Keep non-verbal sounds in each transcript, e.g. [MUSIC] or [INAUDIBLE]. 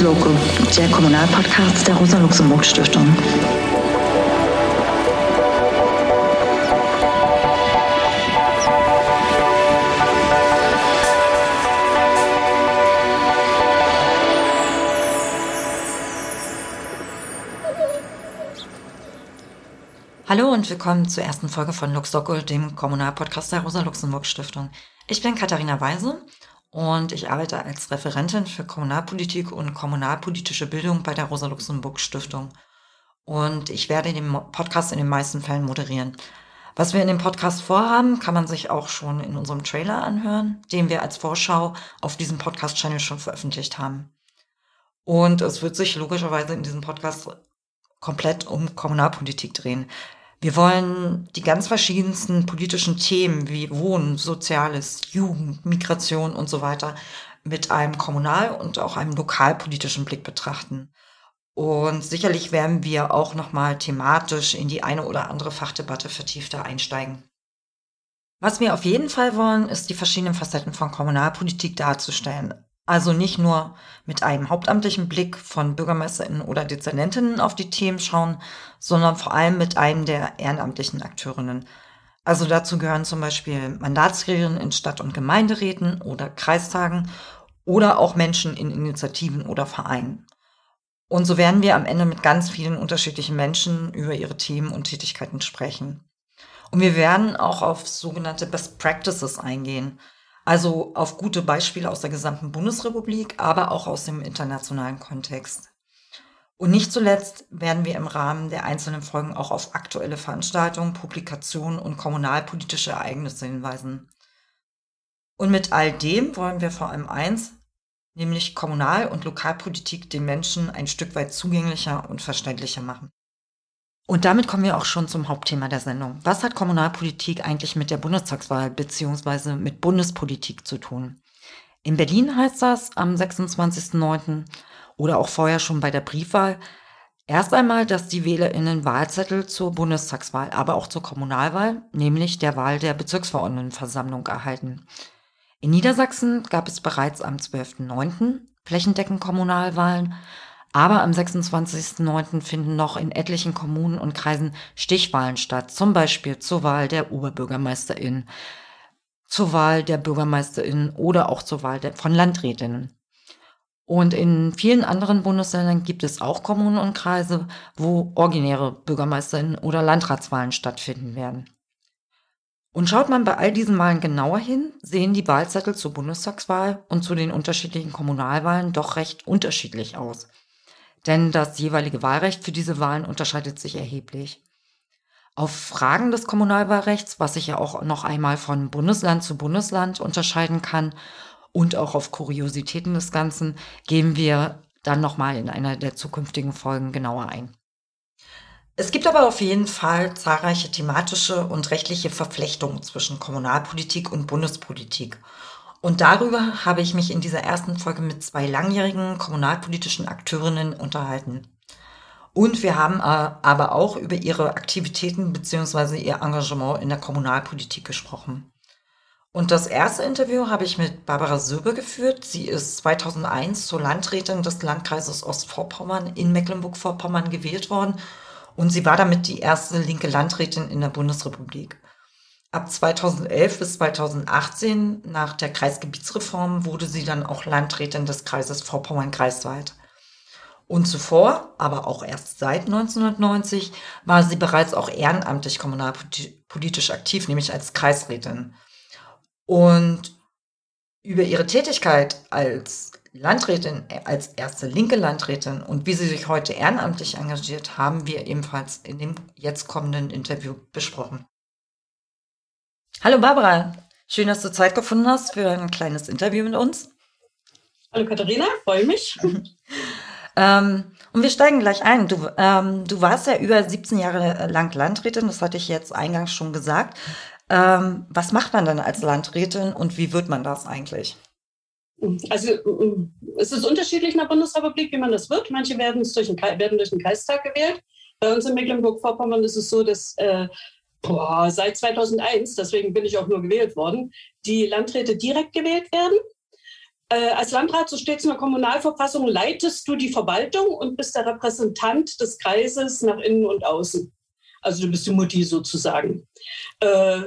Lux der Kommunalpodcast der Rosa-Luxemburg-Stiftung. Hallo und willkommen zur ersten Folge von Luxdoco, dem Kommunalpodcast der Rosa-Luxemburg-Stiftung. Ich bin Katharina Weise und ich arbeite als Referentin für Kommunalpolitik und kommunalpolitische Bildung bei der Rosa-Luxemburg-Stiftung. Und ich werde den Podcast in den meisten Fällen moderieren. Was wir in dem Podcast vorhaben, kann man sich auch schon in unserem Trailer anhören, den wir als Vorschau auf diesem Podcast-Channel schon veröffentlicht haben. Und es wird sich logischerweise in diesem Podcast komplett um Kommunalpolitik drehen. Wir wollen die ganz verschiedensten politischen Themen wie Wohnen, Soziales, Jugend, Migration und so weiter mit einem kommunal- und auch einem lokalpolitischen Blick betrachten. Und sicherlich werden wir auch nochmal thematisch in die eine oder andere Fachdebatte vertiefter einsteigen. Was wir auf jeden Fall wollen, ist die verschiedenen Facetten von Kommunalpolitik darzustellen. Also nicht nur mit einem hauptamtlichen Blick von Bürgermeisterinnen oder Dezernentinnen auf die Themen schauen, sondern vor allem mit einem der ehrenamtlichen Akteurinnen. Also dazu gehören zum Beispiel Mandatsträgerinnen in Stadt- und Gemeinderäten oder Kreistagen oder auch Menschen in Initiativen oder Vereinen. Und so werden wir am Ende mit ganz vielen unterschiedlichen Menschen über ihre Themen und Tätigkeiten sprechen. Und wir werden auch auf sogenannte Best Practices eingehen – also auf gute Beispiele aus der gesamten Bundesrepublik, aber auch aus dem internationalen Kontext. Und nicht zuletzt werden wir im Rahmen der einzelnen Folgen auch auf aktuelle Veranstaltungen, Publikationen und kommunalpolitische Ereignisse hinweisen. Und mit all dem wollen wir vor allem eins, nämlich Kommunal- und Lokalpolitik den Menschen ein Stück weit zugänglicher und verständlicher machen. Und damit kommen wir auch schon zum Hauptthema der Sendung. Was hat Kommunalpolitik eigentlich mit der Bundestagswahl bzw. mit Bundespolitik zu tun? In Berlin heißt das am 26.09. oder auch vorher schon bei der Briefwahl erst einmal, dass die WählerInnen Wahlzettel zur Bundestagswahl, aber auch zur Kommunalwahl, nämlich der Wahl der Bezirksverordnetenversammlung erhalten. In Niedersachsen gab es bereits am 12.09. flächendeckend Kommunalwahlen, aber am 26.09. finden noch in etlichen Kommunen und Kreisen Stichwahlen statt, zum Beispiel zur Wahl der Oberbürgermeisterin, zur Wahl der Bürgermeisterin oder auch zur Wahl der, von Landrätinnen. Und in vielen anderen Bundesländern gibt es auch Kommunen und Kreise, wo originäre Bürgermeisterinnen oder Landratswahlen stattfinden werden. Und schaut man bei all diesen Wahlen genauer hin, sehen die Wahlzettel zur Bundestagswahl und zu den unterschiedlichen Kommunalwahlen doch recht unterschiedlich aus denn das jeweilige Wahlrecht für diese Wahlen unterscheidet sich erheblich. Auf Fragen des Kommunalwahlrechts, was sich ja auch noch einmal von Bundesland zu Bundesland unterscheiden kann, und auch auf Kuriositäten des Ganzen, gehen wir dann nochmal in einer der zukünftigen Folgen genauer ein. Es gibt aber auf jeden Fall zahlreiche thematische und rechtliche Verflechtungen zwischen Kommunalpolitik und Bundespolitik. Und darüber habe ich mich in dieser ersten Folge mit zwei langjährigen kommunalpolitischen Akteurinnen unterhalten. Und wir haben äh, aber auch über ihre Aktivitäten bzw. ihr Engagement in der Kommunalpolitik gesprochen. Und das erste Interview habe ich mit Barbara Söbe geführt. Sie ist 2001 zur Landrätin des Landkreises Ostvorpommern in Mecklenburg-Vorpommern gewählt worden und sie war damit die erste linke Landrätin in der Bundesrepublik. Ab 2011 bis 2018, nach der Kreisgebietsreform, wurde sie dann auch Landrätin des Kreises Vorpommern-Greifswald. Und zuvor, aber auch erst seit 1990, war sie bereits auch ehrenamtlich kommunalpolitisch aktiv, nämlich als Kreisrätin. Und über ihre Tätigkeit als Landrätin, als erste linke Landrätin und wie sie sich heute ehrenamtlich engagiert, haben wir ebenfalls in dem jetzt kommenden Interview besprochen. Hallo Barbara, schön, dass du Zeit gefunden hast für ein kleines Interview mit uns. Hallo Katharina, freue mich. [LAUGHS] ähm, und wir steigen gleich ein. Du, ähm, du warst ja über 17 Jahre lang Landrätin, das hatte ich jetzt eingangs schon gesagt. Ähm, was macht man dann als Landrätin und wie wird man das eigentlich? Also es ist unterschiedlich in der Bundesrepublik, wie man das wird. Manche werden durch den, werden durch den Kreistag gewählt. Bei uns in Mecklenburg-Vorpommern ist es so, dass äh, boah, seit 2001, deswegen bin ich auch nur gewählt worden, die Landräte direkt gewählt werden. Äh, als Landrat, so steht es in der Kommunalverfassung, leitest du die Verwaltung und bist der Repräsentant des Kreises nach innen und außen. Also du bist die Mutti sozusagen. Äh,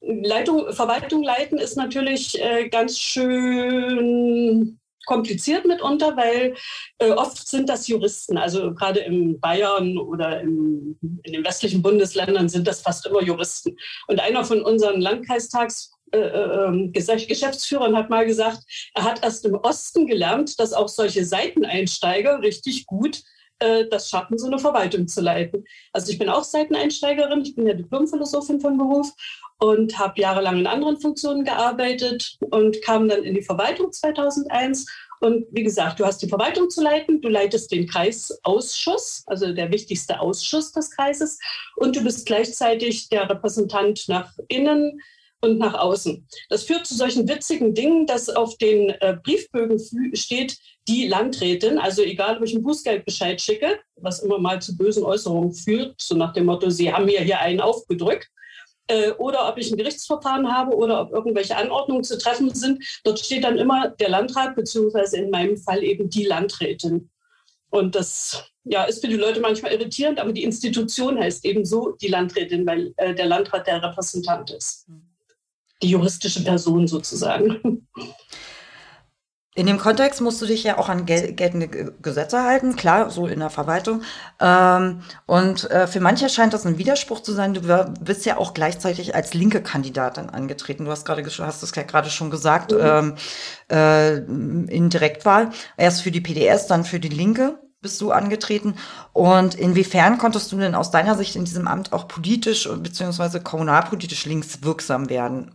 Leitung, Verwaltung leiten ist natürlich äh, ganz schön kompliziert mitunter, weil äh, oft sind das Juristen. Also gerade in Bayern oder im, in den westlichen Bundesländern sind das fast immer Juristen. Und einer von unseren Landkreistags äh, äh ähm, Geschäftsführern hat mal gesagt, er hat erst im Osten gelernt, dass auch solche Seiteneinsteiger richtig gut äh, das schaffen, so eine Verwaltung zu leiten. Also ich bin auch Seiteneinsteigerin, ich bin ja Diplomphilosophin von Beruf und habe jahrelang in anderen Funktionen gearbeitet und kam dann in die Verwaltung 2001. Und wie gesagt, du hast die Verwaltung zu leiten, du leitest den Kreisausschuss, also der wichtigste Ausschuss des Kreises, und du bist gleichzeitig der Repräsentant nach innen und nach außen. Das führt zu solchen witzigen Dingen, dass auf den äh, Briefbögen steht, die Landrätin, also egal, ob ich einen Bußgeldbescheid schicke, was immer mal zu bösen Äußerungen führt, so nach dem Motto, Sie haben mir hier einen aufgedrückt, äh, oder ob ich ein Gerichtsverfahren habe oder ob irgendwelche Anordnungen zu treffen sind. Dort steht dann immer der Landrat, beziehungsweise in meinem Fall eben die Landrätin. Und das ja, ist für die Leute manchmal irritierend, aber die Institution heißt eben so die Landrätin, weil äh, der Landrat der Repräsentant ist. Die juristische Person sozusagen. In dem Kontext musst du dich ja auch an gel geltende Gesetze halten, klar, so in der Verwaltung. Ähm, und äh, für manche scheint das ein Widerspruch zu sein. Du bist ja auch gleichzeitig als linke Kandidatin angetreten. Du hast gerade hast es ja gerade schon gesagt, mhm. ähm, äh, in Direktwahl. Erst für die PDS, dann für die Linke bist du angetreten. Und inwiefern konntest du denn aus deiner Sicht in diesem Amt auch politisch beziehungsweise kommunalpolitisch links wirksam werden?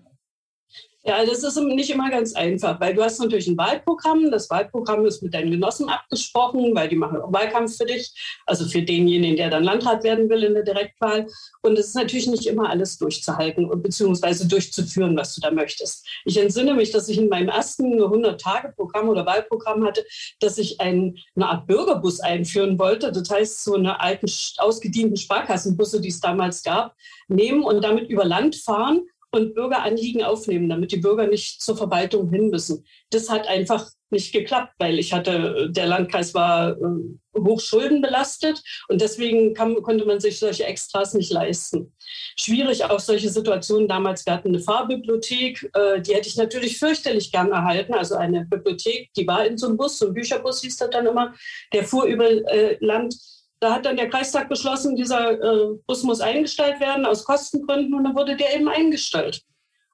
Ja, das ist nicht immer ganz einfach, weil du hast natürlich ein Wahlprogramm. Das Wahlprogramm ist mit deinen Genossen abgesprochen, weil die machen auch Wahlkampf für dich, also für denjenigen, der dann Landrat werden will in der Direktwahl. Und es ist natürlich nicht immer alles durchzuhalten und beziehungsweise durchzuführen, was du da möchtest. Ich entsinne mich, dass ich in meinem ersten 100-Tage-Programm oder Wahlprogramm hatte, dass ich ein, eine Art Bürgerbus einführen wollte. Das heißt, so eine alten, ausgedienten Sparkassenbusse, die es damals gab, nehmen und damit über Land fahren und Bürgeranliegen aufnehmen, damit die Bürger nicht zur Verwaltung hin müssen. Das hat einfach nicht geklappt, weil ich hatte, der Landkreis war äh, hoch schuldenbelastet und deswegen kam, konnte man sich solche Extras nicht leisten. Schwierig auch solche Situationen. Damals, wir hatten eine Fahrbibliothek, äh, die hätte ich natürlich fürchterlich gern erhalten. Also eine Bibliothek, die war in so einem Bus, so ein Bücherbus hieß das dann immer, der fuhr über äh, Land da hat dann der Kreistag beschlossen, dieser äh, Bus muss eingestellt werden aus Kostengründen und dann wurde der eben eingestellt.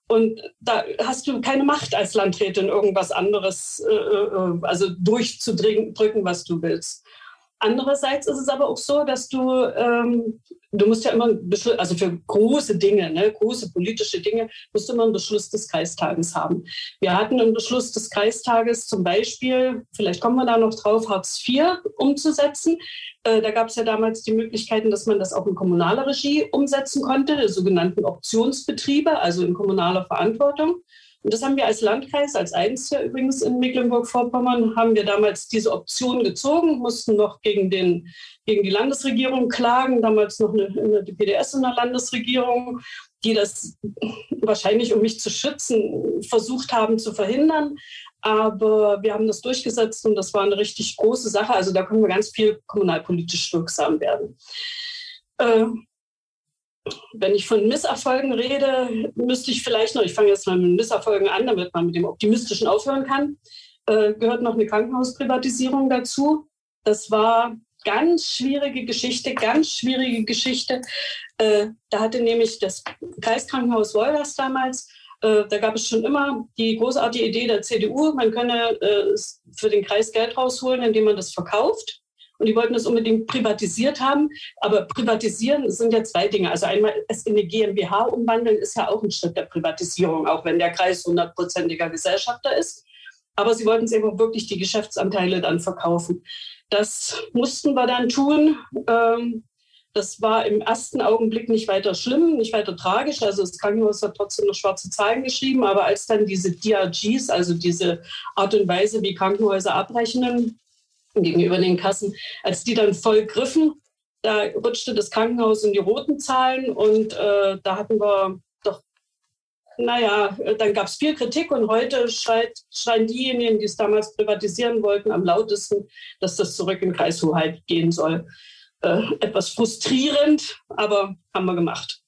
Und da hast du keine Macht als Landrätin, irgendwas anderes, äh, äh, also durchzudrücken, was du willst. Andererseits ist es aber auch so, dass du, ähm, du musst ja immer, also für große Dinge, ne, große politische Dinge, musst du immer einen Beschluss des Kreistages haben. Wir hatten einen Beschluss des Kreistages zum Beispiel, vielleicht kommen wir da noch drauf, Hartz IV umzusetzen. Äh, da gab es ja damals die Möglichkeiten, dass man das auch in kommunaler Regie umsetzen konnte, die sogenannten Optionsbetriebe, also in kommunaler Verantwortung. Und das haben wir als Landkreis, als einziger übrigens in Mecklenburg-Vorpommern, haben wir damals diese Option gezogen, mussten noch gegen, den, gegen die Landesregierung klagen, damals noch eine, eine, die PDS in der Landesregierung, die das wahrscheinlich, um mich zu schützen, versucht haben zu verhindern. Aber wir haben das durchgesetzt und das war eine richtig große Sache. Also da können wir ganz viel kommunalpolitisch wirksam werden. Wenn ich von Misserfolgen rede, müsste ich vielleicht noch, ich fange jetzt mal mit Misserfolgen an, damit man mit dem Optimistischen aufhören kann, äh, gehört noch eine Krankenhausprivatisierung dazu. Das war ganz schwierige Geschichte, ganz schwierige Geschichte. Äh, da hatte nämlich das Kreiskrankenhaus Wolgast damals, äh, da gab es schon immer die großartige Idee der CDU, man könne äh, für den Kreis Geld rausholen, indem man das verkauft. Und die wollten das unbedingt privatisiert haben. Aber privatisieren sind ja zwei Dinge. Also einmal es in eine GmbH umwandeln ist ja auch ein Schritt der Privatisierung, auch wenn der Kreis hundertprozentiger Gesellschafter ist. Aber sie wollten es eben wirklich die Geschäftsanteile dann verkaufen. Das mussten wir dann tun. Ähm, das war im ersten Augenblick nicht weiter schlimm, nicht weiter tragisch. Also das Krankenhaus hat trotzdem noch schwarze Zahlen geschrieben. Aber als dann diese DRGs, also diese Art und Weise, wie Krankenhäuser abrechnen, gegenüber den Kassen. Als die dann voll griffen, da rutschte das Krankenhaus in die roten Zahlen und äh, da hatten wir doch naja, dann gab es viel Kritik und heute schreit, schreien diejenigen, die es damals privatisieren wollten, am lautesten, dass das zurück in Kreishoheit gehen soll. Äh, etwas frustrierend, aber haben wir gemacht.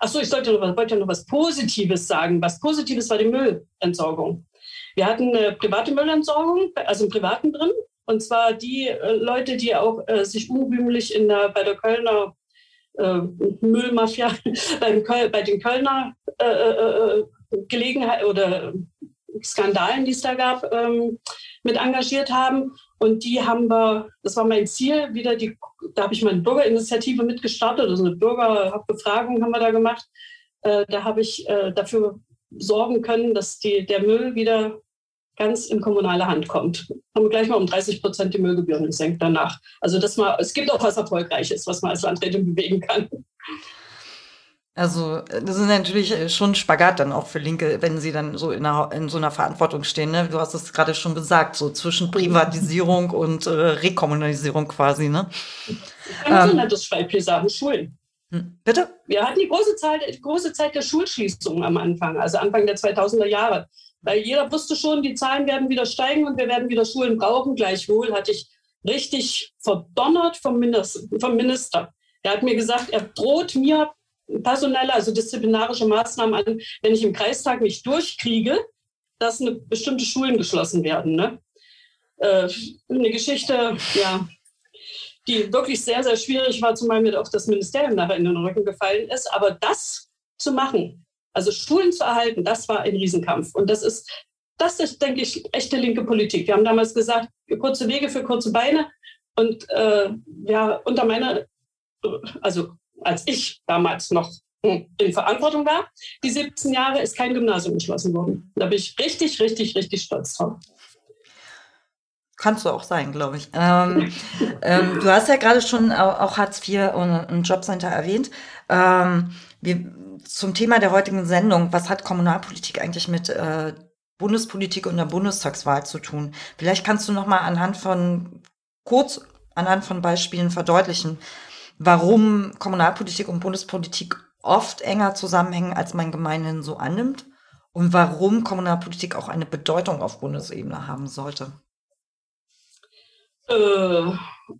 Achso, ich sollte noch, wollte ja noch was Positives sagen. Was Positives war die Müllentsorgung. Wir hatten eine private Müllentsorgung, also im Privaten drin. Und zwar die äh, Leute, die auch äh, sich unrühmlich in der, bei der Kölner äh, Müllmafia, [LAUGHS] bei, Köl bei den Kölner äh, äh, äh Gelegenheit oder Skandalen, die es da gab, ähm, mit engagiert haben. Und die haben wir, das war mein Ziel, wieder die, da habe ich meine Bürgerinitiative mitgestartet, also eine Bürgerbefragung haben wir da gemacht. Äh, da habe ich dafür sorgen können, dass die, der Müll wieder ganz in kommunale Hand kommt. Haben wir gleich mal um 30 Prozent die Müllgebühren gesenkt danach. Also das mal, es gibt auch was Erfolgreiches, was man als Landrätin bewegen kann. Also das ist natürlich schon ein Spagat dann auch für Linke, wenn sie dann so in, einer, in so einer Verantwortung stehen. Ne? Du hast es gerade schon gesagt, so zwischen Privatisierung und äh, Rekommunalisierung quasi. Ne? Ein ähm, nettes Beispiel sagen, Schulen. Hm, bitte? Wir hatten die große, Zahl, große Zeit der Schulschließungen am Anfang, also Anfang der 2000er Jahre. Weil jeder wusste schon, die Zahlen werden wieder steigen und wir werden wieder Schulen brauchen. Gleichwohl hatte ich richtig verdonnert vom Minister. Vom Minister. Er hat mir gesagt, er droht mir personelle, also disziplinarische Maßnahmen an, wenn ich im Kreistag nicht durchkriege, dass eine bestimmte Schulen geschlossen werden. Ne? Äh, eine Geschichte, ja, die wirklich sehr, sehr schwierig war, zumal mir auch das Ministerium nachher in den Rücken gefallen ist. Aber das zu machen, also Schulen zu erhalten, das war ein Riesenkampf. Und das ist, das ist, denke ich, echte linke Politik. Wir haben damals gesagt, kurze Wege für kurze Beine. Und äh, ja, unter meiner, also als ich damals noch in Verantwortung war, die 17 Jahre ist kein Gymnasium geschlossen worden. Da bin ich richtig, richtig, richtig stolz drauf. Kannst du auch sein, glaube ich. Ähm, ähm, du hast ja gerade schon auch Hartz IV und ein Jobcenter erwähnt. Ähm, wir, zum Thema der heutigen Sendung, was hat Kommunalpolitik eigentlich mit äh, Bundespolitik und der Bundestagswahl zu tun? Vielleicht kannst du noch mal anhand von kurz anhand von Beispielen verdeutlichen, warum Kommunalpolitik und Bundespolitik oft enger zusammenhängen, als man gemeinhin so annimmt und warum Kommunalpolitik auch eine Bedeutung auf Bundesebene haben sollte. Äh,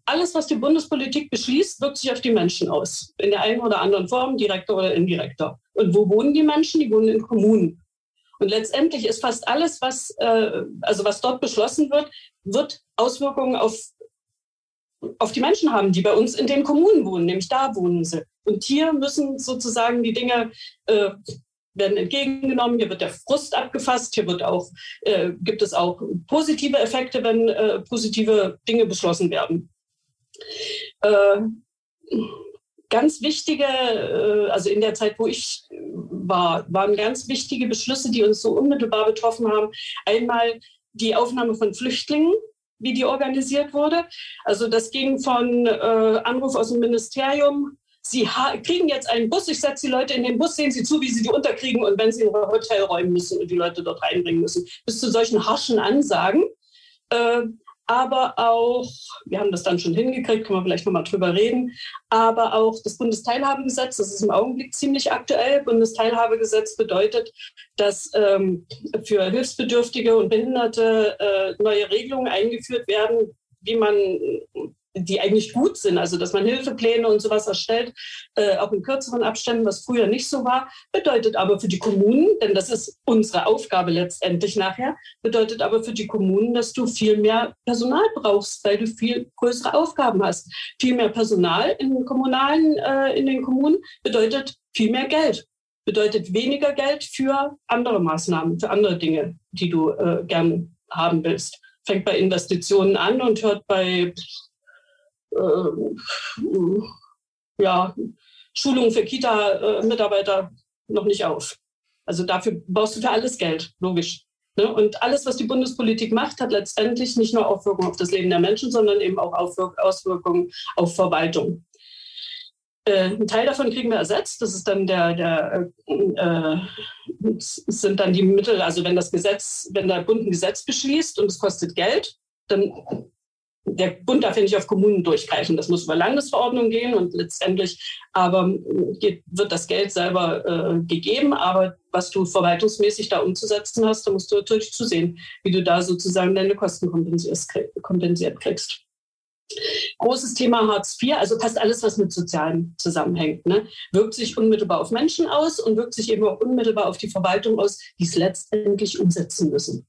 alles, was die Bundespolitik beschließt, wirkt sich auf die Menschen aus. In der einen oder anderen Form, direkter oder indirekter. Und wo wohnen die Menschen? Die wohnen in Kommunen. Und letztendlich ist fast alles, was, äh, also was dort beschlossen wird, wird Auswirkungen auf, auf die Menschen haben, die bei uns in den Kommunen wohnen, nämlich da wohnen sie. Und hier müssen sozusagen die Dinge äh, werden entgegengenommen, hier wird der Frust abgefasst, hier wird auch, äh, gibt es auch positive Effekte, wenn äh, positive Dinge beschlossen werden. Äh, ganz wichtige, äh, also in der Zeit, wo ich war, waren ganz wichtige Beschlüsse, die uns so unmittelbar betroffen haben. Einmal die Aufnahme von Flüchtlingen, wie die organisiert wurde. Also das ging von äh, Anruf aus dem Ministerium Sie kriegen jetzt einen Bus, ich setze die Leute in den Bus, sehen Sie zu, wie Sie die unterkriegen und wenn Sie in ein Hotel räumen müssen und die Leute dort reinbringen müssen. Bis zu solchen harschen Ansagen. Äh, aber auch, wir haben das dann schon hingekriegt, können wir vielleicht nochmal drüber reden, aber auch das Bundesteilhabegesetz, das ist im Augenblick ziemlich aktuell. Bundesteilhabegesetz bedeutet, dass ähm, für Hilfsbedürftige und Behinderte äh, neue Regelungen eingeführt werden, wie man die eigentlich gut sind, also dass man Hilfepläne und sowas erstellt, äh, auch in kürzeren Abständen, was früher nicht so war, bedeutet aber für die Kommunen, denn das ist unsere Aufgabe letztendlich nachher, bedeutet aber für die Kommunen, dass du viel mehr Personal brauchst, weil du viel größere Aufgaben hast. Viel mehr Personal in den kommunalen, äh, in den Kommunen bedeutet viel mehr Geld, bedeutet weniger Geld für andere Maßnahmen, für andere Dinge, die du äh, gern haben willst. Fängt bei Investitionen an und hört bei ja, Schulungen für Kita-Mitarbeiter noch nicht auf. Also dafür brauchst du für alles Geld, logisch. Ne? Und alles, was die Bundespolitik macht, hat letztendlich nicht nur Auswirkungen auf das Leben der Menschen, sondern eben auch Auswirkungen auf Verwaltung. Äh, ein Teil davon kriegen wir ersetzt. Das ist dann der, der äh, sind dann die Mittel, also wenn das Gesetz, wenn der Bund ein Gesetz beschließt und es kostet Geld, dann der Bund darf ja nicht auf Kommunen durchgreifen. Das muss über Landesverordnung gehen und letztendlich aber geht, wird das Geld selber äh, gegeben. Aber was du verwaltungsmäßig da umzusetzen hast, da musst du natürlich zusehen, wie du da sozusagen deine Kosten kompensiert kriegst. Großes Thema Hartz IV, also fast alles, was mit Sozialen zusammenhängt, ne, wirkt sich unmittelbar auf Menschen aus und wirkt sich eben auch unmittelbar auf die Verwaltung aus, die es letztendlich umsetzen müssen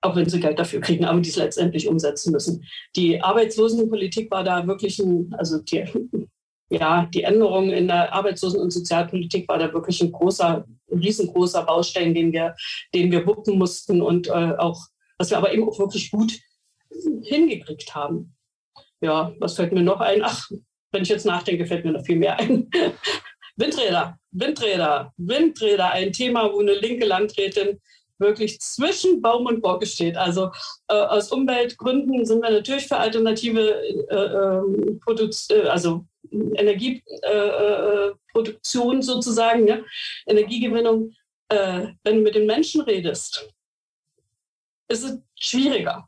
auch wenn sie Geld dafür kriegen, aber die es letztendlich umsetzen müssen. Die Arbeitslosenpolitik war da wirklich ein, also die, [LAUGHS] ja, die Änderung in der Arbeitslosen- und Sozialpolitik war da wirklich ein großer, riesengroßer Baustein, den wir, den wir wuppen mussten und äh, auch, was wir aber eben auch wirklich gut hingekriegt haben. Ja, was fällt mir noch ein? Ach, wenn ich jetzt nachdenke, fällt mir noch viel mehr ein. [LAUGHS] Windräder, Windräder, Windräder, ein Thema, wo eine linke Landrätin wirklich zwischen Baum und Borke steht. Also äh, aus Umweltgründen sind wir natürlich für alternative äh, ähm, äh, also Energieproduktion äh, sozusagen, ja? Energiegewinnung. Äh, wenn du mit den Menschen redest, ist es schwieriger.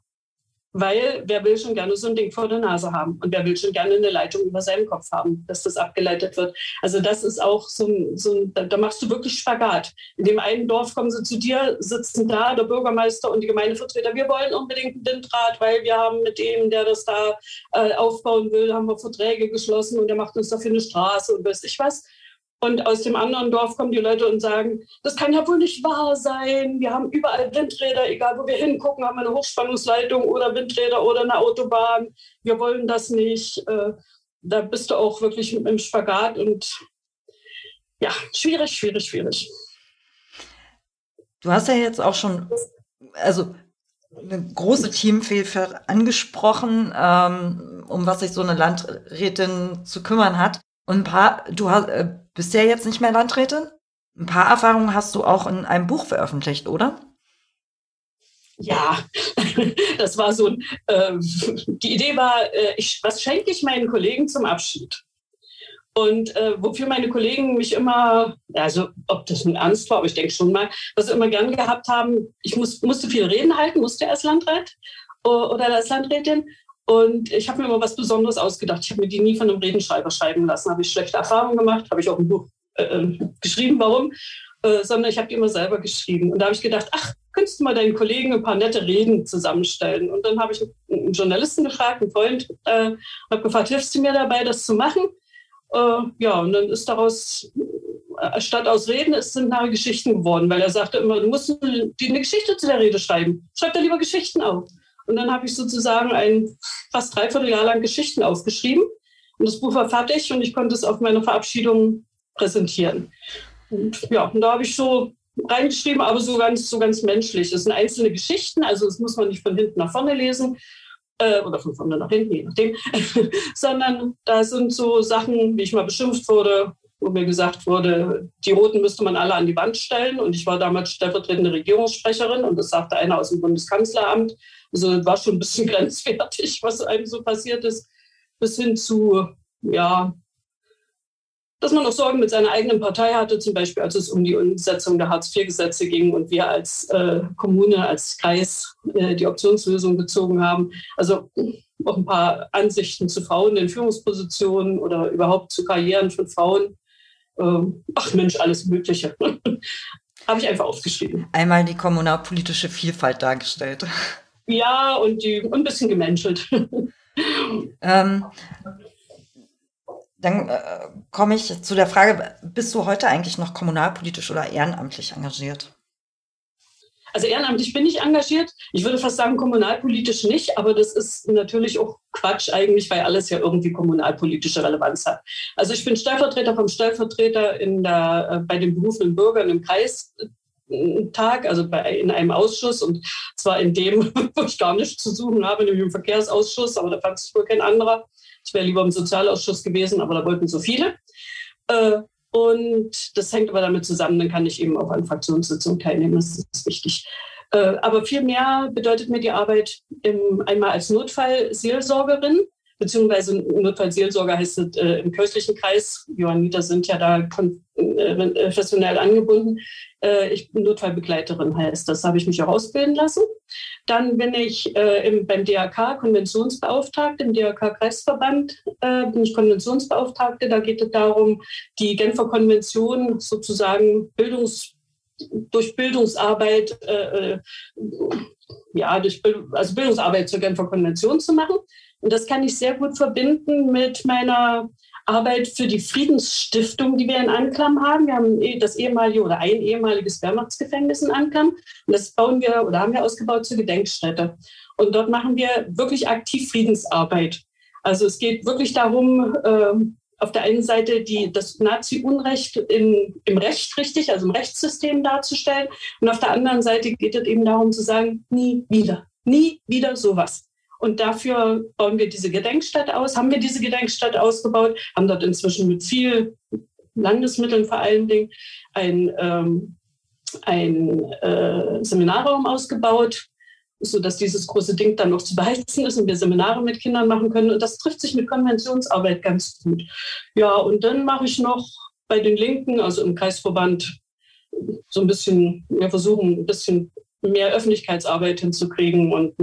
Weil wer will schon gerne so ein Ding vor der Nase haben und wer will schon gerne eine Leitung über seinem Kopf haben, dass das abgeleitet wird. Also das ist auch so ein, so ein da, machst du wirklich Spagat. In dem einen Dorf kommen sie zu dir, sitzen da, der Bürgermeister und die Gemeindevertreter, wir wollen unbedingt einen Windrat, weil wir haben mit dem, der das da äh, aufbauen will, haben wir Verträge geschlossen und der macht uns dafür eine Straße und weiß ich was. Und aus dem anderen Dorf kommen die Leute und sagen, das kann ja wohl nicht wahr sein. Wir haben überall Windräder, egal wo wir hingucken, haben wir eine Hochspannungsleitung oder Windräder oder eine Autobahn. Wir wollen das nicht. Äh, da bist du auch wirklich im Spagat und ja, schwierig, schwierig, schwierig. Du hast ja jetzt auch schon, also eine große Teamvielfalt angesprochen, ähm, um was sich so eine Landrätin zu kümmern hat. Und ein paar, du hast, äh, bist ja jetzt nicht mehr Landrätin. Ein paar Erfahrungen hast du auch in einem Buch veröffentlicht, oder? Ja, [LAUGHS] das war so, äh, die Idee war, äh, ich, was schenke ich meinen Kollegen zum Abschied? Und äh, wofür meine Kollegen mich immer, also ob das nun ernst war, aber ich denke schon mal, was sie immer gern gehabt haben, ich muss, musste viel Reden halten, musste als Landrat oder als Landrätin. Und ich habe mir immer was Besonderes ausgedacht. Ich habe mir die nie von einem Redenschreiber schreiben lassen. Habe ich schlechte Erfahrungen gemacht, habe ich auch ein Buch äh, ähm, geschrieben, warum, äh, sondern ich habe die immer selber geschrieben. Und da habe ich gedacht, ach, könntest du mal deinen Kollegen ein paar nette Reden zusammenstellen? Und dann habe ich einen Journalisten gefragt, einen Freund, äh, habe gefragt, hilfst du mir dabei, das zu machen? Äh, ja, und dann ist daraus, äh, statt aus Reden, es sind nachher Geschichten geworden, weil er sagte immer, du musst eine, eine Geschichte zu der Rede schreiben. Schreib da lieber Geschichten auf. Und dann habe ich sozusagen ein fast dreiviertel Jahr lang Geschichten aufgeschrieben. Und das Buch war fertig und ich konnte es auf meiner Verabschiedung präsentieren. Und ja, und da habe ich so reingeschrieben, aber so ganz, so ganz menschlich. Es sind einzelne Geschichten, also das muss man nicht von hinten nach vorne lesen äh, oder von vorne nach hinten, je nachdem, [LAUGHS] sondern da sind so Sachen, wie ich mal beschimpft wurde, wo mir gesagt wurde, die Roten müsste man alle an die Wand stellen. Und ich war damals stellvertretende Regierungssprecherin und das sagte einer aus dem Bundeskanzleramt. Also war schon ein bisschen [LAUGHS] grenzwertig, was einem so passiert ist, bis hin zu, ja, dass man noch Sorgen mit seiner eigenen Partei hatte, zum Beispiel als es um die Umsetzung der Hartz-IV-Gesetze ging und wir als äh, Kommune, als Kreis äh, die Optionslösung gezogen haben. Also auch ein paar Ansichten zu Frauen in Führungspositionen oder überhaupt zu Karrieren von Frauen. Ähm, ach Mensch, alles Mögliche. [LAUGHS] Habe ich einfach aufgeschrieben. Einmal die kommunalpolitische Vielfalt dargestellt. Ja, und, die, und ein bisschen gemenschelt. [LAUGHS] ähm, dann äh, komme ich zu der Frage, bist du heute eigentlich noch kommunalpolitisch oder ehrenamtlich engagiert? Also ehrenamtlich bin ich engagiert. Ich würde fast sagen, kommunalpolitisch nicht, aber das ist natürlich auch Quatsch eigentlich, weil alles ja irgendwie kommunalpolitische Relevanz hat. Also ich bin Stellvertreter vom Stellvertreter in der, äh, bei den berufenen Bürgern im Kreis Tag, also bei, in einem Ausschuss und zwar in dem, [LAUGHS] wo ich gar nichts zu suchen habe, nämlich im Verkehrsausschuss, aber da fand sich wohl kein anderer. Ich wäre lieber im Sozialausschuss gewesen, aber da wollten so viele. Äh, und das hängt aber damit zusammen, dann kann ich eben auch an Fraktionssitzungen teilnehmen, das ist wichtig. Äh, aber viel mehr bedeutet mir die Arbeit einmal als Notfallseelsorgerin, beziehungsweise Notfallseelsorger heißt es äh, im kirchlichen Kreis. Johanniter sind ja da professionell angebunden. Äh, ich bin Notfallbegleiterin heißt das, habe ich mich auch ausbilden lassen. Dann bin ich äh, im, beim DRK Konventionsbeauftragte, im DRK-Kreisverband äh, bin ich Konventionsbeauftragte. Da geht es darum, die Genfer Konvention sozusagen Bildungs durch Bildungsarbeit, äh, äh ja, durch also Bildungsarbeit zur Genfer Konvention zu machen. Und das kann ich sehr gut verbinden mit meiner Arbeit für die Friedensstiftung, die wir in Anklam haben. Wir haben eh das ehemalige oder ein ehemaliges Wehrmachtsgefängnis in Anklam. Und das bauen wir oder haben wir ausgebaut zur Gedenkstätte. Und dort machen wir wirklich aktiv Friedensarbeit. Also es geht wirklich darum, äh, auf der einen Seite die, das Nazi-Unrecht im Recht richtig, also im Rechtssystem darzustellen. Und auf der anderen Seite geht es eben darum zu sagen, nie wieder, nie wieder sowas. Und dafür bauen wir diese Gedenkstätte aus, haben wir diese Gedenkstätte ausgebaut, haben dort inzwischen mit viel Landesmitteln vor allen Dingen ein, ähm, ein äh, Seminarraum ausgebaut, sodass dieses große Ding dann noch zu beheizen ist und wir Seminare mit Kindern machen können. Und das trifft sich mit Konventionsarbeit ganz gut. Ja, und dann mache ich noch bei den Linken, also im Kreisverband, so ein bisschen, wir versuchen ein bisschen mehr Öffentlichkeitsarbeit hinzukriegen und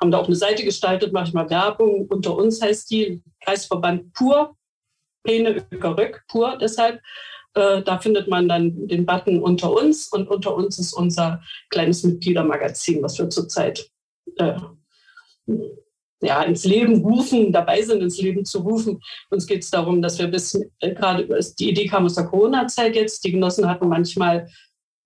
haben da auch eine Seite gestaltet, manchmal Werbung. Unter uns heißt die Kreisverband Pur, Pene Ökerök, Pur deshalb. Äh, da findet man dann den Button unter uns und unter uns ist unser kleines Mitgliedermagazin, was wir zurzeit äh, ja, ins Leben rufen, dabei sind, ins Leben zu rufen. Uns geht es darum, dass wir bis äh, gerade, die Idee kam aus der Corona-Zeit jetzt, die Genossen hatten manchmal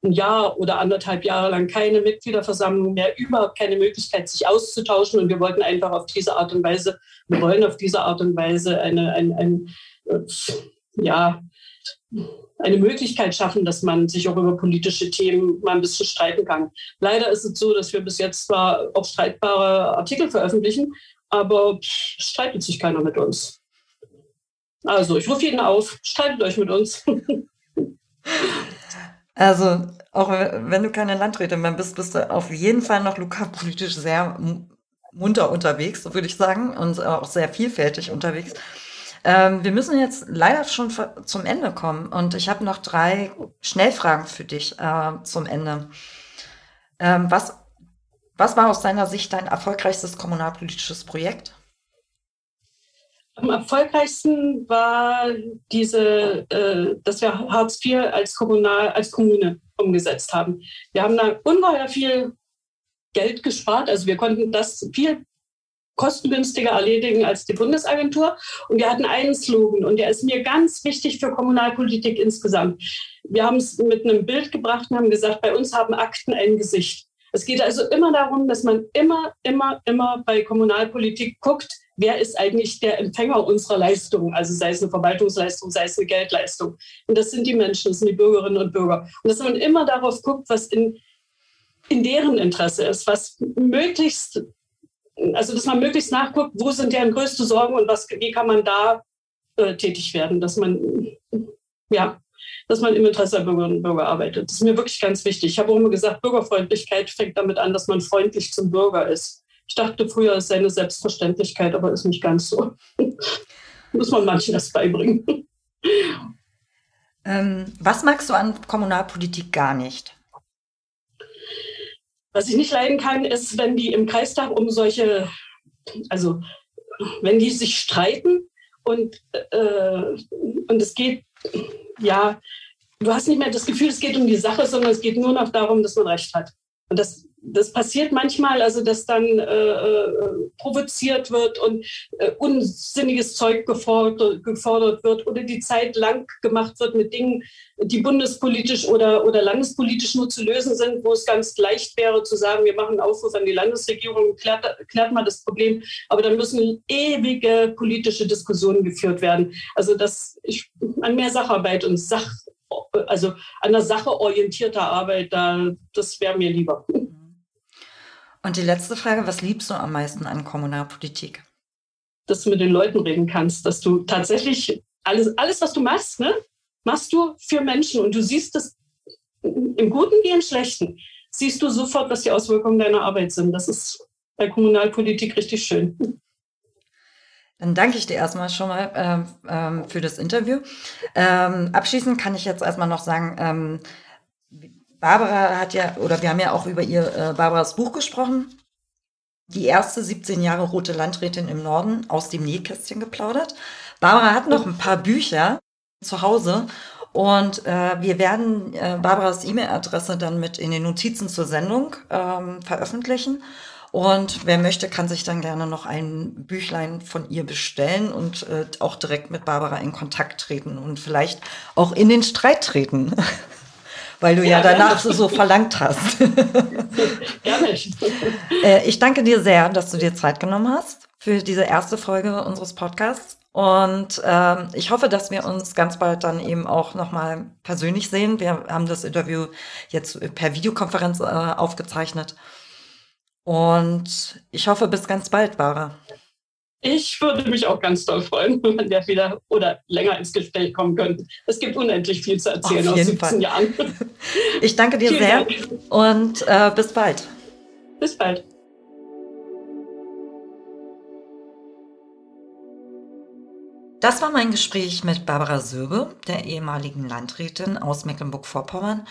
ein Jahr oder anderthalb Jahre lang keine Mitgliederversammlung mehr, überhaupt keine Möglichkeit, sich auszutauschen. Und wir wollten einfach auf diese Art und Weise, wir wollen auf diese Art und Weise eine, ein, ein, äh, ja, eine Möglichkeit schaffen, dass man sich auch über politische Themen mal ein bisschen streiten kann. Leider ist es so, dass wir bis jetzt zwar auch streitbare Artikel veröffentlichen, aber streitet sich keiner mit uns. Also, ich rufe jeden auf, streitet euch mit uns. [LAUGHS] Also, auch wenn du keine Landrätin mehr bist, bist du auf jeden Fall noch lokalpolitisch sehr munter unterwegs, so würde ich sagen, und auch sehr vielfältig unterwegs. Ähm, wir müssen jetzt leider schon zum Ende kommen und ich habe noch drei Schnellfragen für dich äh, zum Ende. Ähm, was, was war aus deiner Sicht dein erfolgreichstes kommunalpolitisches Projekt? Am erfolgreichsten war diese, äh, dass wir Hartz IV als, Kommunal, als Kommune umgesetzt haben. Wir haben da ungeheuer viel Geld gespart. Also wir konnten das viel kostengünstiger erledigen als die Bundesagentur. Und wir hatten einen Slogan und der ist mir ganz wichtig für Kommunalpolitik insgesamt. Wir haben es mit einem Bild gebracht und haben gesagt, bei uns haben Akten ein Gesicht. Es geht also immer darum, dass man immer, immer, immer bei Kommunalpolitik guckt, wer ist eigentlich der Empfänger unserer Leistung, also sei es eine Verwaltungsleistung, sei es eine Geldleistung. Und das sind die Menschen, das sind die Bürgerinnen und Bürger. Und dass man immer darauf guckt, was in, in deren Interesse ist, was möglichst, also dass man möglichst nachguckt, wo sind deren größte Sorgen und was, wie kann man da äh, tätig werden, dass man, ja, dass man im Interesse der Bürgerinnen und Bürger arbeitet. Das ist mir wirklich ganz wichtig. Ich habe auch immer gesagt, Bürgerfreundlichkeit fängt damit an, dass man freundlich zum Bürger ist. Ich dachte früher, es sei eine Selbstverständlichkeit, aber ist nicht ganz so. [LAUGHS] Muss man manchen das beibringen. Ähm, was magst du an Kommunalpolitik gar nicht? Was ich nicht leiden kann, ist, wenn die im Kreistag um solche, also wenn die sich streiten und, äh, und es geht, ja, du hast nicht mehr das Gefühl, es geht um die Sache, sondern es geht nur noch darum, dass man Recht hat. Und das das passiert manchmal, also dass dann äh, äh, provoziert wird und äh, unsinniges Zeug gefordert, gefordert, wird oder die Zeit lang gemacht wird mit Dingen, die bundespolitisch oder, oder landespolitisch nur zu lösen sind, wo es ganz leicht wäre zu sagen, wir machen einen Aufruf an die Landesregierung, klärt, klärt mal das Problem. Aber dann müssen ewige politische Diskussionen geführt werden. Also dass ich an mehr Sacharbeit und Sach, also an der Sache orientierter Arbeit, da, das wäre mir lieber. Und die letzte Frage, was liebst du am meisten an Kommunalpolitik? Dass du mit den Leuten reden kannst, dass du tatsächlich alles, alles was du machst, ne, machst du für Menschen und du siehst es im Guten wie im Schlechten, siehst du sofort, was die Auswirkungen deiner Arbeit sind. Das ist bei Kommunalpolitik richtig schön. Dann danke ich dir erstmal schon mal ähm, ähm, für das Interview. Ähm, abschließend kann ich jetzt erstmal noch sagen, ähm, Barbara hat ja, oder wir haben ja auch über ihr äh, Barbaras Buch gesprochen. Die erste 17 Jahre rote Landrätin im Norden aus dem Nähkästchen geplaudert. Barbara hat noch ein paar Bücher zu Hause und äh, wir werden äh, Barbaras E-Mail-Adresse dann mit in den Notizen zur Sendung ähm, veröffentlichen. Und wer möchte, kann sich dann gerne noch ein Büchlein von ihr bestellen und äh, auch direkt mit Barbara in Kontakt treten und vielleicht auch in den Streit treten. [LAUGHS] Weil du ja, ja danach so, so verlangt hast. [LAUGHS] gerne. [LAUGHS] äh, ich danke dir sehr, dass du dir Zeit genommen hast für diese erste Folge unseres Podcasts. Und ähm, ich hoffe, dass wir uns ganz bald dann eben auch nochmal persönlich sehen. Wir haben das Interview jetzt per Videokonferenz äh, aufgezeichnet. Und ich hoffe, bis ganz bald, Bara. Ich würde mich auch ganz doll freuen, [LAUGHS] wenn wir wieder oder länger ins Gespräch kommen könnten. Es gibt unendlich viel zu erzählen aus 17 Fall. Jahren. [LAUGHS] Ich danke dir Vielen sehr Dank. und äh, bis bald. Bis bald. Das war mein Gespräch mit Barbara Söbe, der ehemaligen Landrätin aus Mecklenburg-Vorpommern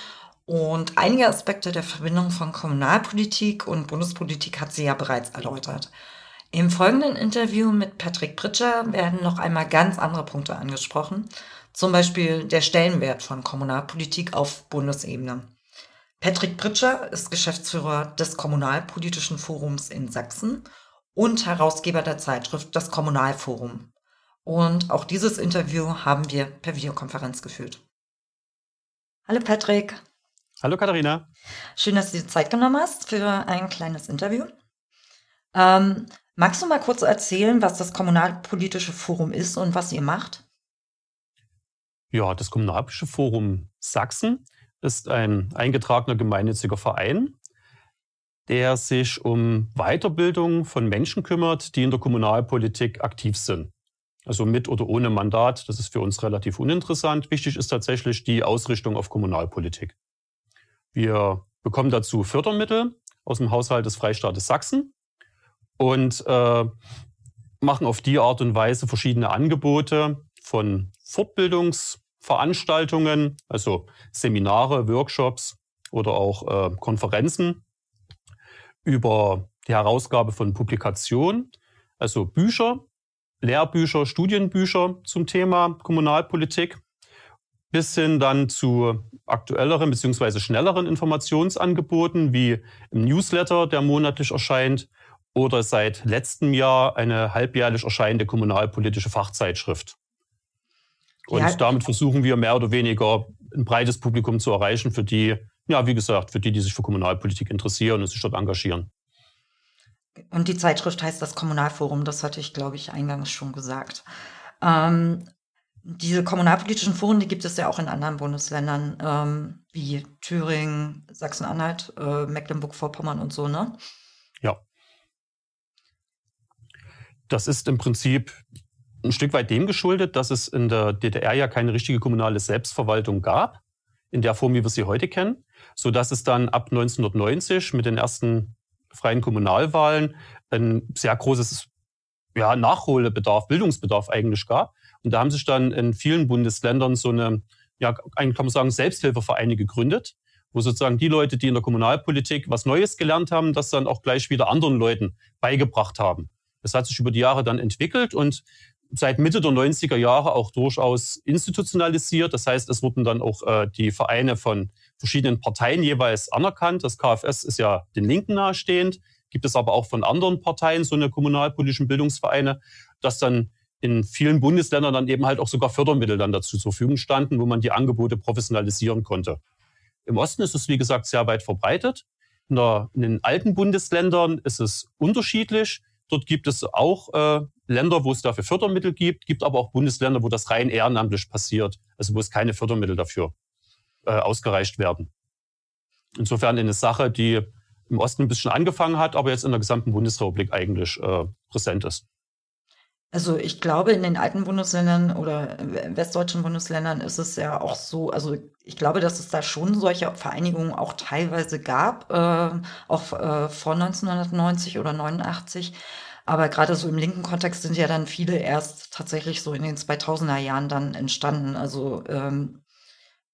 und einige Aspekte der Verbindung von Kommunalpolitik und Bundespolitik hat sie ja bereits erläutert. Im folgenden Interview mit Patrick Pritscher werden noch einmal ganz andere Punkte angesprochen, zum Beispiel der Stellenwert von Kommunalpolitik auf Bundesebene. Patrick Pritscher ist Geschäftsführer des Kommunalpolitischen Forums in Sachsen und Herausgeber der Zeitschrift Das Kommunalforum. Und auch dieses Interview haben wir per Videokonferenz geführt. Hallo Patrick. Hallo Katharina. Schön, dass du dir Zeit genommen hast für ein kleines Interview. Ähm, magst du mal kurz erzählen, was das Kommunalpolitische Forum ist und was ihr macht? Ja, das Kommunalpolitische Forum Sachsen ist ein eingetragener gemeinnütziger Verein, der sich um Weiterbildung von Menschen kümmert, die in der Kommunalpolitik aktiv sind. Also mit oder ohne Mandat, das ist für uns relativ uninteressant. Wichtig ist tatsächlich die Ausrichtung auf Kommunalpolitik. Wir bekommen dazu Fördermittel aus dem Haushalt des Freistaates Sachsen und äh, machen auf die Art und Weise verschiedene Angebote von Fortbildungsveranstaltungen, also Seminare, Workshops oder auch äh, Konferenzen über die Herausgabe von Publikationen, also Bücher, Lehrbücher, Studienbücher zum Thema Kommunalpolitik bis hin dann zu aktuelleren bzw. schnelleren Informationsangeboten wie im Newsletter, der monatlich erscheint, oder seit letztem Jahr eine halbjährlich erscheinende kommunalpolitische Fachzeitschrift. Und ja. damit versuchen wir mehr oder weniger ein breites Publikum zu erreichen, für die, ja, wie gesagt, für die, die sich für Kommunalpolitik interessieren und sich dort engagieren. Und die Zeitschrift heißt das Kommunalforum, das hatte ich, glaube ich, eingangs schon gesagt. Ähm, diese kommunalpolitischen Foren, die gibt es ja auch in anderen Bundesländern, ähm, wie Thüringen, Sachsen-Anhalt, äh, Mecklenburg-Vorpommern und so, ne? Ja. Das ist im Prinzip ein Stück weit dem geschuldet, dass es in der DDR ja keine richtige kommunale Selbstverwaltung gab, in der Form, wie wir sie heute kennen, sodass es dann ab 1990 mit den ersten freien Kommunalwahlen ein sehr großes ja, Nachholbedarf, Bildungsbedarf eigentlich gab und da haben sich dann in vielen Bundesländern so eine, ja, kann man sagen, Selbsthilfevereine gegründet, wo sozusagen die Leute, die in der Kommunalpolitik was Neues gelernt haben, das dann auch gleich wieder anderen Leuten beigebracht haben. Das hat sich über die Jahre dann entwickelt und seit Mitte der 90er Jahre auch durchaus institutionalisiert. Das heißt, es wurden dann auch äh, die Vereine von verschiedenen Parteien jeweils anerkannt. Das KfS ist ja den Linken nahestehend, gibt es aber auch von anderen Parteien so eine kommunalpolitischen Bildungsvereine, dass dann in vielen Bundesländern dann eben halt auch sogar Fördermittel dann dazu zur Verfügung standen, wo man die Angebote professionalisieren konnte. Im Osten ist es, wie gesagt, sehr weit verbreitet. In, der, in den alten Bundesländern ist es unterschiedlich. Dort gibt es auch äh, Länder, wo es dafür Fördermittel gibt, gibt aber auch Bundesländer, wo das rein ehrenamtlich passiert, also wo es keine Fördermittel dafür äh, ausgereicht werden. Insofern eine Sache, die im Osten ein bisschen angefangen hat, aber jetzt in der gesamten Bundesrepublik eigentlich äh, präsent ist. Also ich glaube, in den alten Bundesländern oder westdeutschen Bundesländern ist es ja auch so, also ich glaube, dass es da schon solche Vereinigungen auch teilweise gab, äh, auch äh, vor 1990 oder 89. Aber gerade so im linken Kontext sind ja dann viele erst tatsächlich so in den 2000er Jahren dann entstanden. Also, ähm,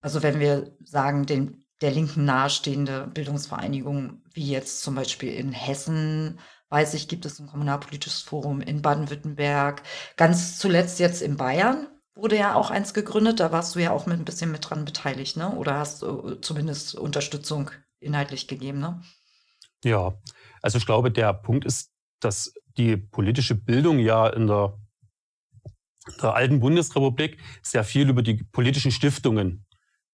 also wenn wir sagen, den, der Linken nahestehende Bildungsvereinigungen, wie jetzt zum Beispiel in Hessen, weiß ich, gibt es ein kommunalpolitisches Forum in Baden-Württemberg. Ganz zuletzt jetzt in Bayern wurde ja auch eins gegründet. Da warst du ja auch mit ein bisschen mit dran beteiligt, ne? Oder hast du zumindest Unterstützung inhaltlich gegeben, ne? Ja, also ich glaube, der Punkt ist, dass die politische Bildung ja in der, in der alten Bundesrepublik sehr viel über die politischen Stiftungen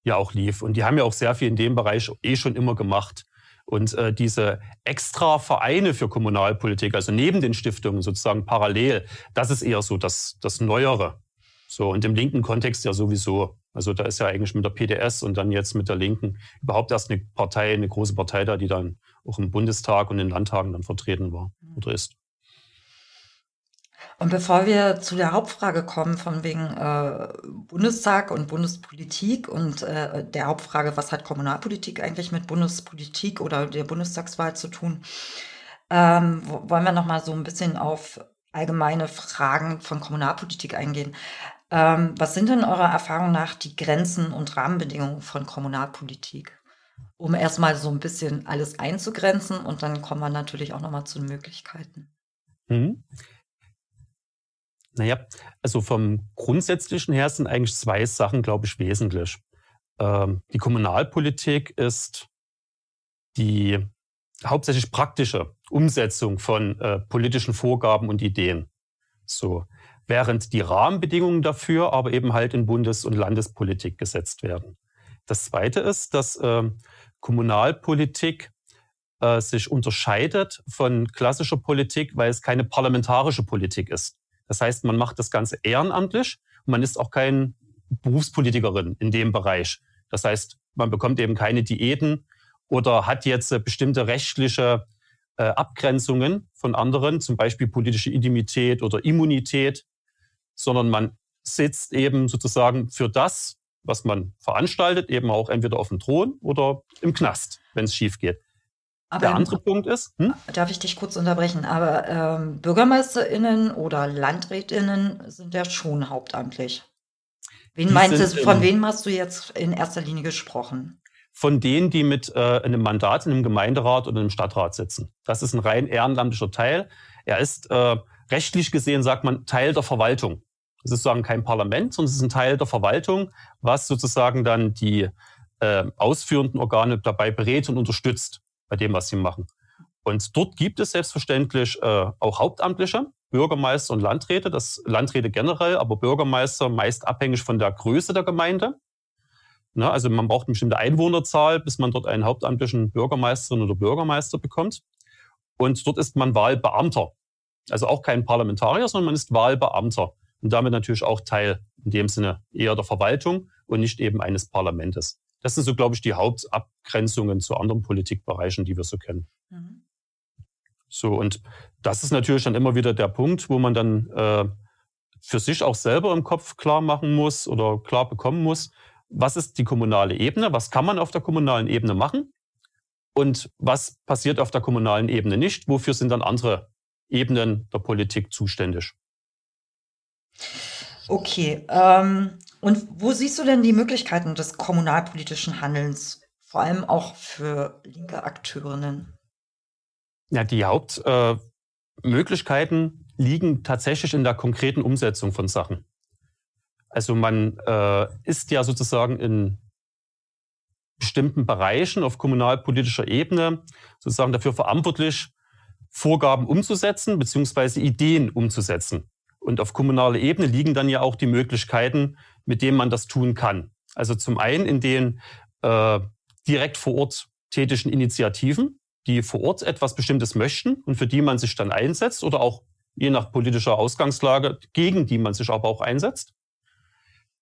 ja auch lief. Und die haben ja auch sehr viel in dem Bereich eh schon immer gemacht. Und äh, diese extra Vereine für Kommunalpolitik, also neben den Stiftungen sozusagen parallel, das ist eher so das, das Neuere. So, und im linken Kontext ja sowieso. Also da ist ja eigentlich mit der PDS und dann jetzt mit der Linken überhaupt erst eine Partei, eine große Partei da, die dann auch im Bundestag und in Landtagen dann vertreten war oder ist. Und bevor wir zu der Hauptfrage kommen, von wegen äh, Bundestag und Bundespolitik und äh, der Hauptfrage, was hat Kommunalpolitik eigentlich mit Bundespolitik oder der Bundestagswahl zu tun, ähm, wollen wir noch mal so ein bisschen auf allgemeine Fragen von Kommunalpolitik eingehen. Ähm, was sind denn eurer Erfahrung nach die Grenzen und Rahmenbedingungen von Kommunalpolitik? Um erstmal so ein bisschen alles einzugrenzen und dann kommen wir natürlich auch nochmal zu den Möglichkeiten. Mhm. Naja, also vom Grundsätzlichen her sind eigentlich zwei Sachen, glaube ich, wesentlich. Ähm, die Kommunalpolitik ist die hauptsächlich praktische Umsetzung von äh, politischen Vorgaben und Ideen. So. Während die Rahmenbedingungen dafür aber eben halt in Bundes- und Landespolitik gesetzt werden. Das zweite ist, dass äh, Kommunalpolitik äh, sich unterscheidet von klassischer Politik, weil es keine parlamentarische Politik ist. Das heißt, man macht das Ganze ehrenamtlich und man ist auch kein Berufspolitikerin in dem Bereich. Das heißt, man bekommt eben keine Diäten oder hat jetzt äh, bestimmte rechtliche äh, Abgrenzungen von anderen, zum Beispiel politische Intimität oder Immunität, sondern man sitzt eben sozusagen für das, was man veranstaltet, eben auch entweder auf dem Thron oder im Knast, wenn es schief geht. Aber Der andere Punkt ist. Hm? Darf ich dich kurz unterbrechen? Aber ähm, BürgermeisterInnen oder LandrätInnen sind ja schon hauptamtlich. Wen meinst du, von wem hast du jetzt in erster Linie gesprochen? Von denen, die mit äh, einem Mandat in einem Gemeinderat oder einem Stadtrat sitzen. Das ist ein rein ehrenamtlicher Teil. Er ist äh, rechtlich gesehen, sagt man, Teil der Verwaltung. Es ist sozusagen kein Parlament, sondern es ist ein Teil der Verwaltung, was sozusagen dann die äh, ausführenden Organe dabei berät und unterstützt bei dem, was sie machen. Und dort gibt es selbstverständlich äh, auch Hauptamtliche, Bürgermeister und Landräte, das Landräte generell, aber Bürgermeister meist abhängig von der Größe der Gemeinde. Na, also man braucht eine bestimmte Einwohnerzahl, bis man dort einen hauptamtlichen Bürgermeisterin oder Bürgermeister bekommt. Und dort ist man Wahlbeamter. Also auch kein Parlamentarier, sondern man ist Wahlbeamter. Und damit natürlich auch Teil in dem Sinne eher der Verwaltung und nicht eben eines Parlamentes. Das sind so, glaube ich, die Hauptabgrenzungen zu anderen Politikbereichen, die wir so kennen. Mhm. So, und das ist natürlich dann immer wieder der Punkt, wo man dann äh, für sich auch selber im Kopf klar machen muss oder klar bekommen muss, was ist die kommunale Ebene, was kann man auf der kommunalen Ebene machen und was passiert auf der kommunalen Ebene nicht, wofür sind dann andere Ebenen der Politik zuständig. Okay, ähm, und wo siehst du denn die Möglichkeiten des kommunalpolitischen Handelns, vor allem auch für linke Akteurinnen? Ja, die Hauptmöglichkeiten äh, liegen tatsächlich in der konkreten Umsetzung von Sachen. Also man äh, ist ja sozusagen in bestimmten Bereichen auf kommunalpolitischer Ebene sozusagen dafür verantwortlich, Vorgaben umzusetzen beziehungsweise Ideen umzusetzen. Und auf kommunaler Ebene liegen dann ja auch die Möglichkeiten, mit denen man das tun kann. Also zum einen in den äh, direkt vor Ort tätigen Initiativen, die vor Ort etwas Bestimmtes möchten und für die man sich dann einsetzt oder auch je nach politischer Ausgangslage, gegen die man sich aber auch einsetzt.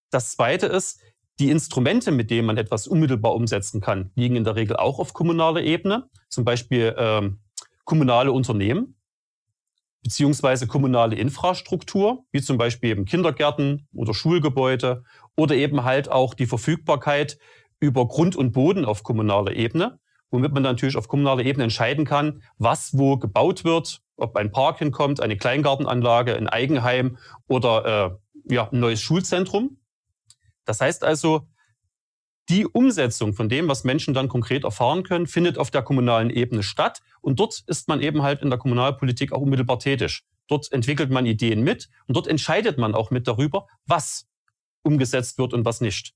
Das Zweite ist, die Instrumente, mit denen man etwas unmittelbar umsetzen kann, liegen in der Regel auch auf kommunaler Ebene, zum Beispiel ähm, kommunale Unternehmen, beziehungsweise kommunale Infrastruktur, wie zum Beispiel eben Kindergärten oder Schulgebäude oder eben halt auch die Verfügbarkeit über Grund und Boden auf kommunaler Ebene, womit man natürlich auf kommunaler Ebene entscheiden kann, was wo gebaut wird ob ein Park hinkommt, eine Kleingartenanlage, ein Eigenheim oder äh, ja, ein neues Schulzentrum. Das heißt also, die Umsetzung von dem, was Menschen dann konkret erfahren können, findet auf der kommunalen Ebene statt. Und dort ist man eben halt in der Kommunalpolitik auch unmittelbar tätig. Dort entwickelt man Ideen mit und dort entscheidet man auch mit darüber, was umgesetzt wird und was nicht.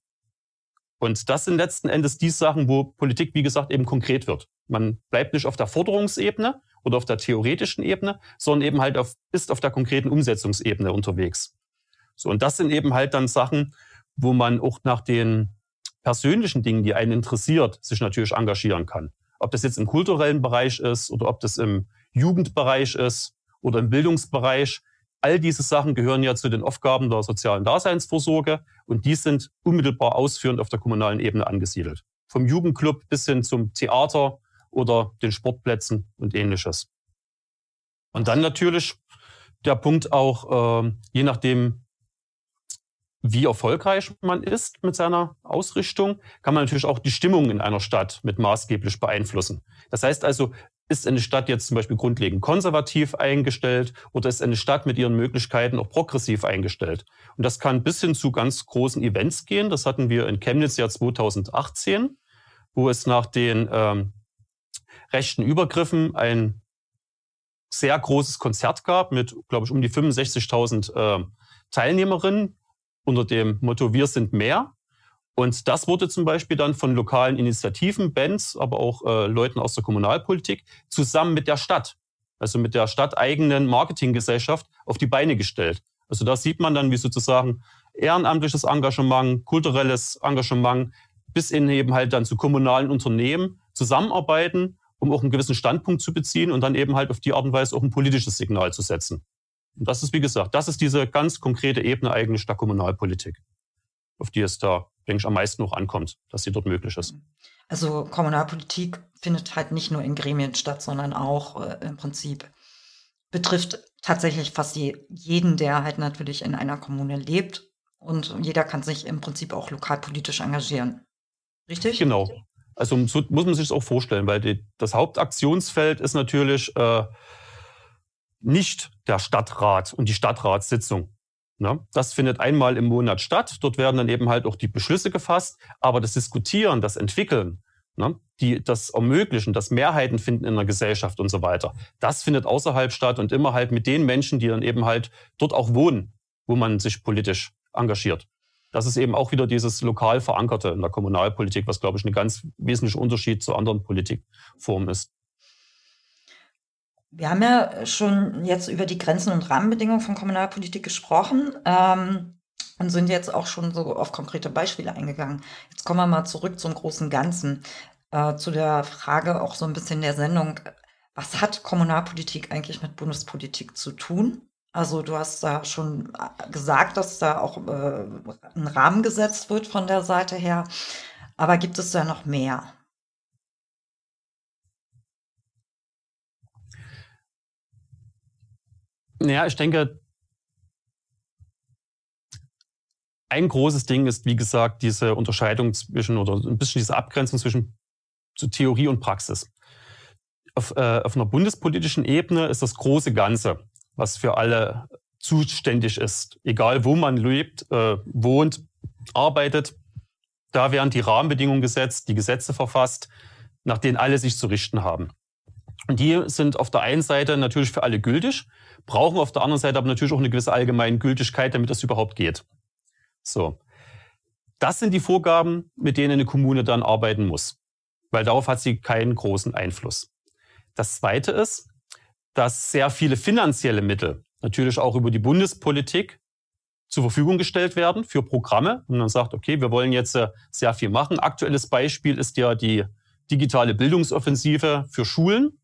Und das sind letzten Endes die Sachen, wo Politik, wie gesagt, eben konkret wird. Man bleibt nicht auf der Forderungsebene oder auf der theoretischen Ebene, sondern eben halt auf, ist auf der konkreten Umsetzungsebene unterwegs. So, und das sind eben halt dann Sachen, wo man auch nach den persönlichen Dingen, die einen interessiert, sich natürlich engagieren kann. Ob das jetzt im kulturellen Bereich ist oder ob das im Jugendbereich ist oder im Bildungsbereich. All diese Sachen gehören ja zu den Aufgaben der sozialen Daseinsvorsorge und die sind unmittelbar ausführend auf der kommunalen Ebene angesiedelt. Vom Jugendclub bis hin zum Theater oder den Sportplätzen und ähnliches. Und dann natürlich der Punkt auch, äh, je nachdem, wie erfolgreich man ist mit seiner Ausrichtung, kann man natürlich auch die Stimmung in einer Stadt mit maßgeblich beeinflussen. Das heißt also, ist eine Stadt jetzt zum Beispiel grundlegend konservativ eingestellt oder ist eine Stadt mit ihren Möglichkeiten auch progressiv eingestellt? Und das kann bis hin zu ganz großen Events gehen. Das hatten wir in Chemnitz ja 2018, wo es nach den ähm, rechten Übergriffen ein sehr großes Konzert gab mit, glaube ich, um die 65.000 äh, Teilnehmerinnen, unter dem Motto Wir sind mehr. Und das wurde zum Beispiel dann von lokalen Initiativen, Bands, aber auch äh, Leuten aus der Kommunalpolitik zusammen mit der Stadt, also mit der stadteigenen Marketinggesellschaft, auf die Beine gestellt. Also da sieht man dann, wie sozusagen ehrenamtliches Engagement, kulturelles Engagement bis in eben halt dann zu kommunalen Unternehmen zusammenarbeiten, um auch einen gewissen Standpunkt zu beziehen und dann eben halt auf die Art und Weise auch ein politisches Signal zu setzen. Und das ist, wie gesagt, das ist diese ganz konkrete Ebene eigentlich der Kommunalpolitik, auf die es da, denke ich, am meisten noch ankommt, dass sie dort möglich ist. Also Kommunalpolitik findet halt nicht nur in Gremien statt, sondern auch äh, im Prinzip betrifft tatsächlich fast jeden, der halt natürlich in einer Kommune lebt. Und jeder kann sich im Prinzip auch lokalpolitisch engagieren. Richtig? Genau. Also so muss man sich das auch vorstellen, weil die, das Hauptaktionsfeld ist natürlich äh, nicht der Stadtrat und die Stadtratssitzung. Ne? Das findet einmal im Monat statt. Dort werden dann eben halt auch die Beschlüsse gefasst. Aber das Diskutieren, das Entwickeln, ne? die, das Ermöglichen, das Mehrheiten finden in der Gesellschaft und so weiter, das findet außerhalb statt und immer halt mit den Menschen, die dann eben halt dort auch wohnen, wo man sich politisch engagiert. Das ist eben auch wieder dieses lokal verankerte in der Kommunalpolitik, was, glaube ich, ein ganz wesentlicher Unterschied zu anderen Politikformen ist. Wir haben ja schon jetzt über die Grenzen und Rahmenbedingungen von Kommunalpolitik gesprochen ähm, und sind jetzt auch schon so auf konkrete Beispiele eingegangen. Jetzt kommen wir mal zurück zum großen Ganzen, äh, zu der Frage auch so ein bisschen der Sendung. Was hat Kommunalpolitik eigentlich mit Bundespolitik zu tun? Also du hast da schon äh, gesagt, dass da auch äh, ein Rahmen gesetzt wird von der Seite her. Aber gibt es da noch mehr? Ja, ich denke, ein großes Ding ist, wie gesagt, diese Unterscheidung zwischen oder ein bisschen diese Abgrenzung zwischen Theorie und Praxis. Auf, äh, auf einer bundespolitischen Ebene ist das große Ganze, was für alle zuständig ist, egal wo man lebt, äh, wohnt, arbeitet. Da werden die Rahmenbedingungen gesetzt, die Gesetze verfasst, nach denen alle sich zu richten haben. Und die sind auf der einen Seite natürlich für alle gültig, brauchen auf der anderen Seite aber natürlich auch eine gewisse allgemeine Gültigkeit, damit das überhaupt geht. So. Das sind die Vorgaben, mit denen eine Kommune dann arbeiten muss, weil darauf hat sie keinen großen Einfluss. Das Zweite ist, dass sehr viele finanzielle Mittel natürlich auch über die Bundespolitik zur Verfügung gestellt werden für Programme. Und man sagt, okay, wir wollen jetzt äh, sehr viel machen. Aktuelles Beispiel ist ja die digitale Bildungsoffensive für Schulen.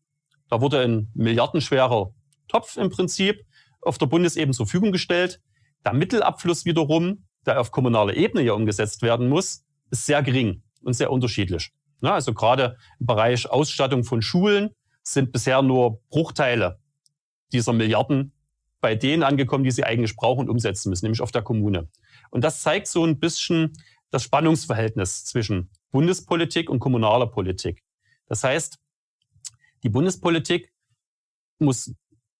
Da wurde ein milliardenschwerer Topf im Prinzip auf der Bundesebene zur Verfügung gestellt. Der Mittelabfluss wiederum, der auf kommunaler Ebene ja umgesetzt werden muss, ist sehr gering und sehr unterschiedlich. Ja, also gerade im Bereich Ausstattung von Schulen sind bisher nur Bruchteile dieser Milliarden bei denen angekommen, die sie eigentlich brauchen und umsetzen müssen, nämlich auf der Kommune. Und das zeigt so ein bisschen das Spannungsverhältnis zwischen Bundespolitik und kommunaler Politik. Das heißt, die Bundespolitik muss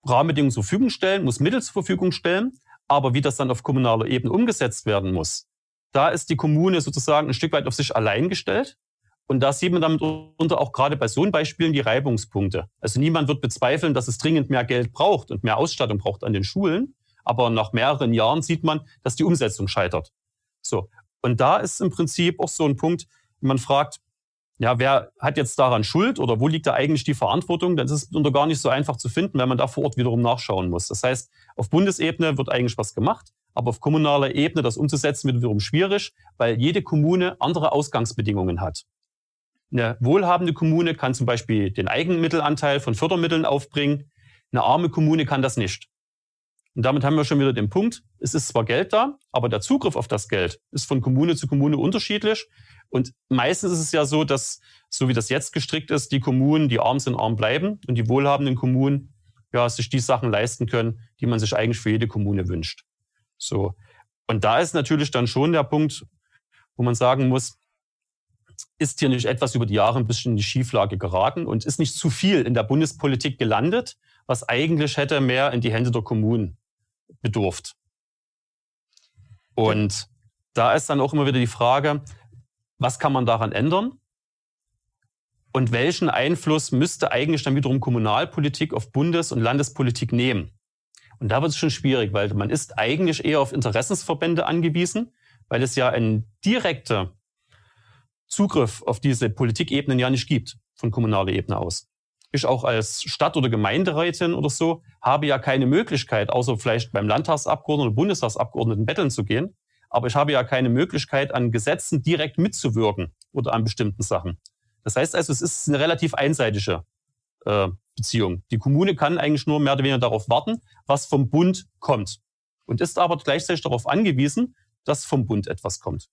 Rahmenbedingungen zur Verfügung stellen, muss Mittel zur Verfügung stellen. Aber wie das dann auf kommunaler Ebene umgesetzt werden muss, da ist die Kommune sozusagen ein Stück weit auf sich allein gestellt. Und da sieht man damit unter auch gerade bei so Beispielen die Reibungspunkte. Also niemand wird bezweifeln, dass es dringend mehr Geld braucht und mehr Ausstattung braucht an den Schulen. Aber nach mehreren Jahren sieht man, dass die Umsetzung scheitert. So. Und da ist im Prinzip auch so ein Punkt, man fragt, ja, wer hat jetzt daran Schuld oder wo liegt da eigentlich die Verantwortung? Das ist unter gar nicht so einfach zu finden, weil man da vor Ort wiederum nachschauen muss. Das heißt, auf Bundesebene wird eigentlich was gemacht, aber auf kommunaler Ebene das umzusetzen wird wiederum schwierig, weil jede Kommune andere Ausgangsbedingungen hat. Eine wohlhabende Kommune kann zum Beispiel den Eigenmittelanteil von Fördermitteln aufbringen. Eine arme Kommune kann das nicht. Und damit haben wir schon wieder den Punkt, es ist zwar Geld da, aber der Zugriff auf das Geld ist von Kommune zu Kommune unterschiedlich. Und meistens ist es ja so, dass, so wie das jetzt gestrickt ist, die Kommunen, die arm sind, arm bleiben und die wohlhabenden Kommunen ja, sich die Sachen leisten können, die man sich eigentlich für jede Kommune wünscht. So. Und da ist natürlich dann schon der Punkt, wo man sagen muss, ist hier nicht etwas über die Jahre ein bisschen in die Schieflage geraten und ist nicht zu viel in der Bundespolitik gelandet, was eigentlich hätte mehr in die Hände der Kommunen bedurft. Und da ist dann auch immer wieder die Frage, was kann man daran ändern? Und welchen Einfluss müsste eigentlich dann wiederum Kommunalpolitik auf Bundes- und Landespolitik nehmen? Und da wird es schon schwierig, weil man ist eigentlich eher auf Interessensverbände angewiesen, weil es ja ein direkter Zugriff auf diese Politikebenen ja nicht gibt von kommunaler Ebene aus. Ich auch als Stadt- oder Gemeinderätin oder so habe ja keine Möglichkeit, außer vielleicht beim Landtagsabgeordneten oder Bundestagsabgeordneten betteln zu gehen. Aber ich habe ja keine Möglichkeit, an Gesetzen direkt mitzuwirken oder an bestimmten Sachen. Das heißt also, es ist eine relativ einseitige äh, Beziehung. Die Kommune kann eigentlich nur mehr oder weniger darauf warten, was vom Bund kommt. Und ist aber gleichzeitig darauf angewiesen, dass vom Bund etwas kommt.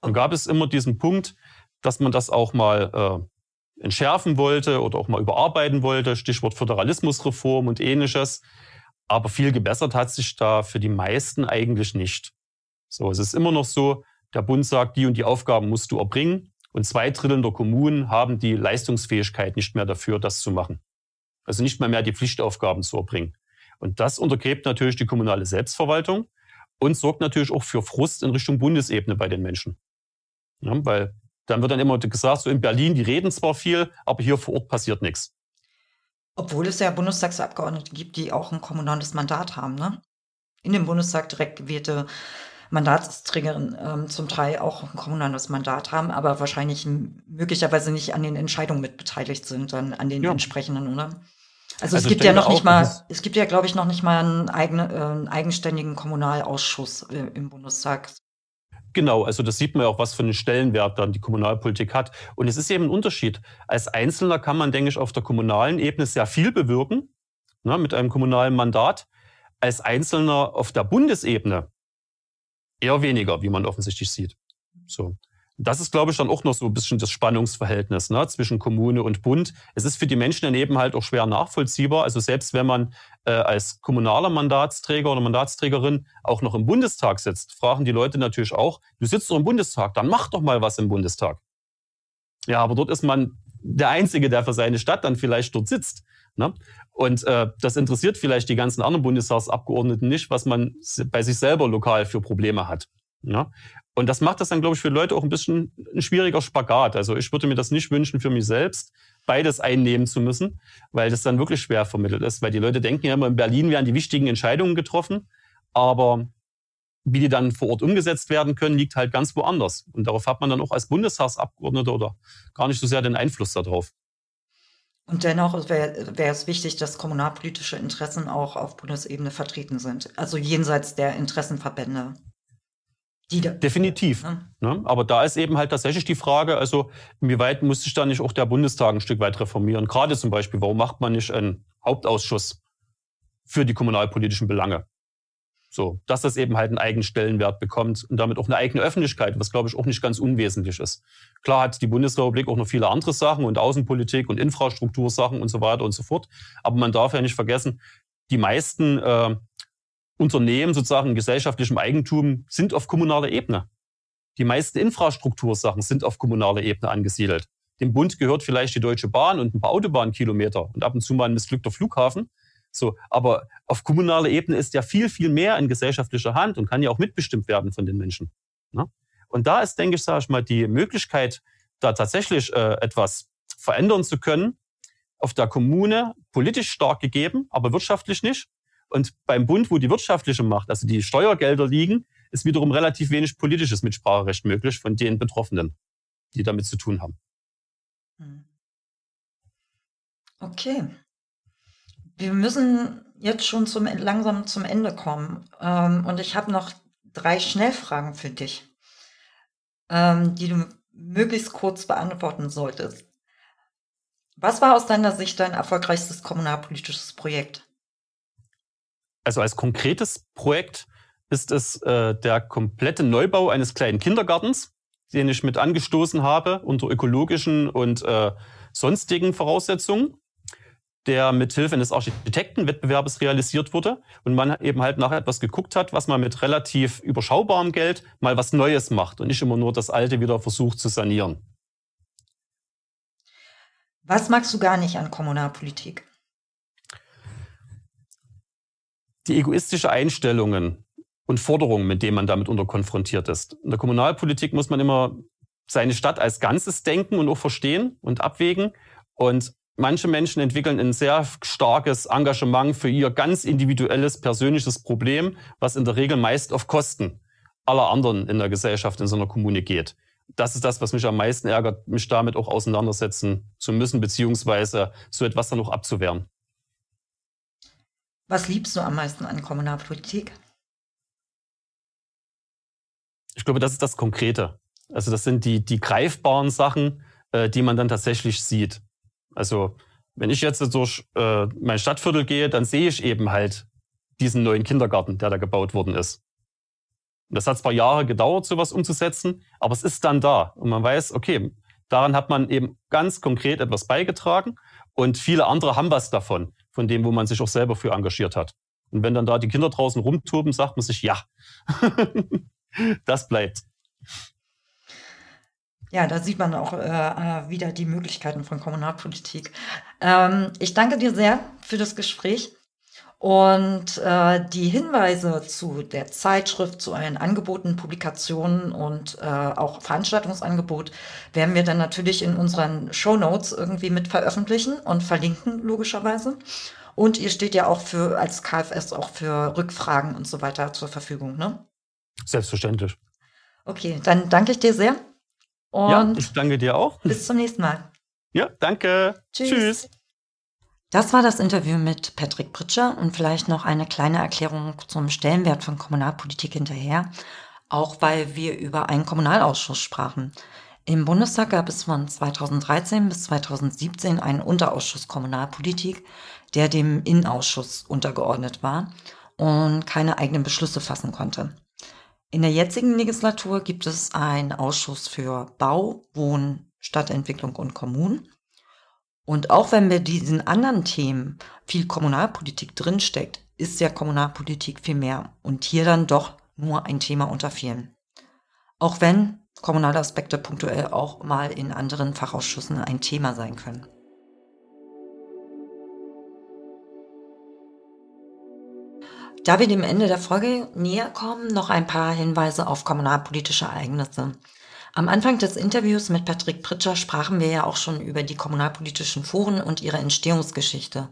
Und gab es immer diesen Punkt, dass man das auch mal äh, entschärfen wollte oder auch mal überarbeiten wollte, Stichwort Föderalismusreform und ähnliches. Aber viel gebessert hat sich da für die meisten eigentlich nicht. So, es ist immer noch so, der Bund sagt, die und die Aufgaben musst du erbringen. Und zwei Drittel der Kommunen haben die Leistungsfähigkeit nicht mehr dafür, das zu machen. Also nicht mal mehr die Pflichtaufgaben zu erbringen. Und das untergräbt natürlich die kommunale Selbstverwaltung und sorgt natürlich auch für Frust in Richtung Bundesebene bei den Menschen. Ja, weil dann wird dann immer gesagt, so in Berlin, die reden zwar viel, aber hier vor Ort passiert nichts. Obwohl es ja Bundestagsabgeordnete gibt, die auch ein kommunales Mandat haben, ne? In dem Bundestag direkt gewählte Mandatsträgerinnen ähm, zum Teil auch ein kommunales Mandat haben, aber wahrscheinlich möglicherweise nicht an den Entscheidungen mitbeteiligt sind, dann an den ja. entsprechenden, oder? Also, also es gibt ja noch nicht mal, es gibt ja, glaube ich, noch nicht mal einen, eigene, äh, einen eigenständigen Kommunalausschuss äh, im Bundestag. Genau, also das sieht man ja auch, was für einen Stellenwert dann die Kommunalpolitik hat. Und es ist eben ein Unterschied. Als Einzelner kann man, denke ich, auf der kommunalen Ebene sehr viel bewirken, ne, mit einem kommunalen Mandat. Als Einzelner auf der Bundesebene eher weniger, wie man offensichtlich sieht. So. Das ist, glaube ich, dann auch noch so ein bisschen das Spannungsverhältnis ne, zwischen Kommune und Bund. Es ist für die Menschen daneben halt auch schwer nachvollziehbar. Also selbst wenn man äh, als kommunaler Mandatsträger oder Mandatsträgerin auch noch im Bundestag sitzt, fragen die Leute natürlich auch, du sitzt doch im Bundestag, dann mach doch mal was im Bundestag. Ja, aber dort ist man der Einzige, der für seine Stadt dann vielleicht dort sitzt. Ne? Und äh, das interessiert vielleicht die ganzen anderen Bundestagsabgeordneten nicht, was man bei sich selber lokal für Probleme hat. Ja? Und das macht das dann, glaube ich, für Leute auch ein bisschen ein schwieriger Spagat. Also ich würde mir das nicht wünschen für mich selbst, beides einnehmen zu müssen, weil das dann wirklich schwer vermittelt ist. Weil die Leute denken ja immer, in Berlin werden die wichtigen Entscheidungen getroffen, aber wie die dann vor Ort umgesetzt werden können, liegt halt ganz woanders. Und darauf hat man dann auch als Bundestagsabgeordneter oder gar nicht so sehr den Einfluss darauf. Und dennoch wäre wär es wichtig, dass kommunalpolitische Interessen auch auf Bundesebene vertreten sind. Also jenseits der Interessenverbände. Da, Definitiv. Ja. Ne? Aber da ist eben halt tatsächlich die Frage, also inwieweit muss sich da nicht auch der Bundestag ein Stück weit reformieren? Gerade zum Beispiel, warum macht man nicht einen Hauptausschuss für die kommunalpolitischen Belange? So, dass das eben halt einen eigenen Stellenwert bekommt und damit auch eine eigene Öffentlichkeit, was glaube ich auch nicht ganz unwesentlich ist. Klar hat die Bundesrepublik auch noch viele andere Sachen und Außenpolitik und Infrastruktursachen und so weiter und so fort. Aber man darf ja nicht vergessen, die meisten äh, Unternehmen sozusagen in gesellschaftlichem Eigentum sind auf kommunaler Ebene. Die meisten Infrastruktursachen sind auf kommunaler Ebene angesiedelt. Dem Bund gehört vielleicht die Deutsche Bahn und ein paar Autobahnkilometer und ab und zu mal ein missglückter Flughafen. So, aber auf kommunaler Ebene ist ja viel, viel mehr in gesellschaftlicher Hand und kann ja auch mitbestimmt werden von den Menschen. Ne? Und da ist, denke ich, sage ich mal, die Möglichkeit, da tatsächlich äh, etwas verändern zu können, auf der Kommune politisch stark gegeben, aber wirtschaftlich nicht. Und beim Bund, wo die wirtschaftliche Macht, also die Steuergelder liegen, ist wiederum relativ wenig politisches Mitspracherecht möglich von den Betroffenen, die damit zu tun haben. Hm. Okay. Wir müssen jetzt schon zum, langsam zum Ende kommen. Ähm, und ich habe noch drei Schnellfragen für dich, ähm, die du möglichst kurz beantworten solltest. Was war aus deiner Sicht dein erfolgreichstes kommunalpolitisches Projekt? Also als konkretes Projekt ist es äh, der komplette Neubau eines kleinen Kindergartens, den ich mit angestoßen habe unter ökologischen und äh, sonstigen Voraussetzungen, der mit Hilfe eines Architektenwettbewerbes realisiert wurde und man eben halt nach etwas geguckt hat, was man mit relativ überschaubarem Geld mal was Neues macht und nicht immer nur das Alte wieder versucht zu sanieren. Was magst du gar nicht an Kommunalpolitik? Die egoistische Einstellungen und Forderungen, mit denen man damit unter konfrontiert ist. In der Kommunalpolitik muss man immer seine Stadt als Ganzes denken und auch verstehen und abwägen. Und manche Menschen entwickeln ein sehr starkes Engagement für ihr ganz individuelles, persönliches Problem, was in der Regel meist auf Kosten aller anderen in der Gesellschaft in so einer Kommune geht das ist das, was mich am meisten ärgert, mich damit auch auseinandersetzen zu müssen, beziehungsweise so etwas dann auch abzuwehren. Was liebst du am meisten an Kommunalpolitik? Ich glaube, das ist das Konkrete. Also das sind die, die greifbaren Sachen, äh, die man dann tatsächlich sieht. Also wenn ich jetzt durch äh, mein Stadtviertel gehe, dann sehe ich eben halt diesen neuen Kindergarten, der da gebaut worden ist. Und das hat zwar Jahre gedauert, sowas umzusetzen, aber es ist dann da. Und man weiß, okay, daran hat man eben ganz konkret etwas beigetragen und viele andere haben was davon, von dem, wo man sich auch selber für engagiert hat. Und wenn dann da die Kinder draußen rumtoben, sagt man sich, ja, [LAUGHS] das bleibt. Ja, da sieht man auch äh, äh, wieder die Möglichkeiten von Kommunalpolitik. Ähm, ich danke dir sehr für das Gespräch. Und äh, die Hinweise zu der Zeitschrift, zu euren Angeboten, Publikationen und äh, auch Veranstaltungsangebot werden wir dann natürlich in unseren Show Notes irgendwie mit veröffentlichen und verlinken, logischerweise. Und ihr steht ja auch für als KFS auch für Rückfragen und so weiter zur Verfügung, ne? Selbstverständlich. Okay, dann danke ich dir sehr. Und ja, ich danke dir auch. Bis zum nächsten Mal. Ja, danke. Tschüss. Tschüss. Das war das Interview mit Patrick Pritscher und vielleicht noch eine kleine Erklärung zum Stellenwert von Kommunalpolitik hinterher, auch weil wir über einen Kommunalausschuss sprachen. Im Bundestag gab es von 2013 bis 2017 einen Unterausschuss Kommunalpolitik, der dem Innenausschuss untergeordnet war und keine eigenen Beschlüsse fassen konnte. In der jetzigen Legislatur gibt es einen Ausschuss für Bau, Wohnen, Stadtentwicklung und Kommunen und auch wenn bei diesen anderen Themen viel Kommunalpolitik drinsteckt, ist ja Kommunalpolitik viel mehr und hier dann doch nur ein Thema unter vielen. Auch wenn kommunale Aspekte punktuell auch mal in anderen Fachausschüssen ein Thema sein können. Da wir dem Ende der Folge näher kommen, noch ein paar Hinweise auf kommunalpolitische Ereignisse. Am Anfang des Interviews mit Patrick Pritscher sprachen wir ja auch schon über die kommunalpolitischen Foren und ihre Entstehungsgeschichte.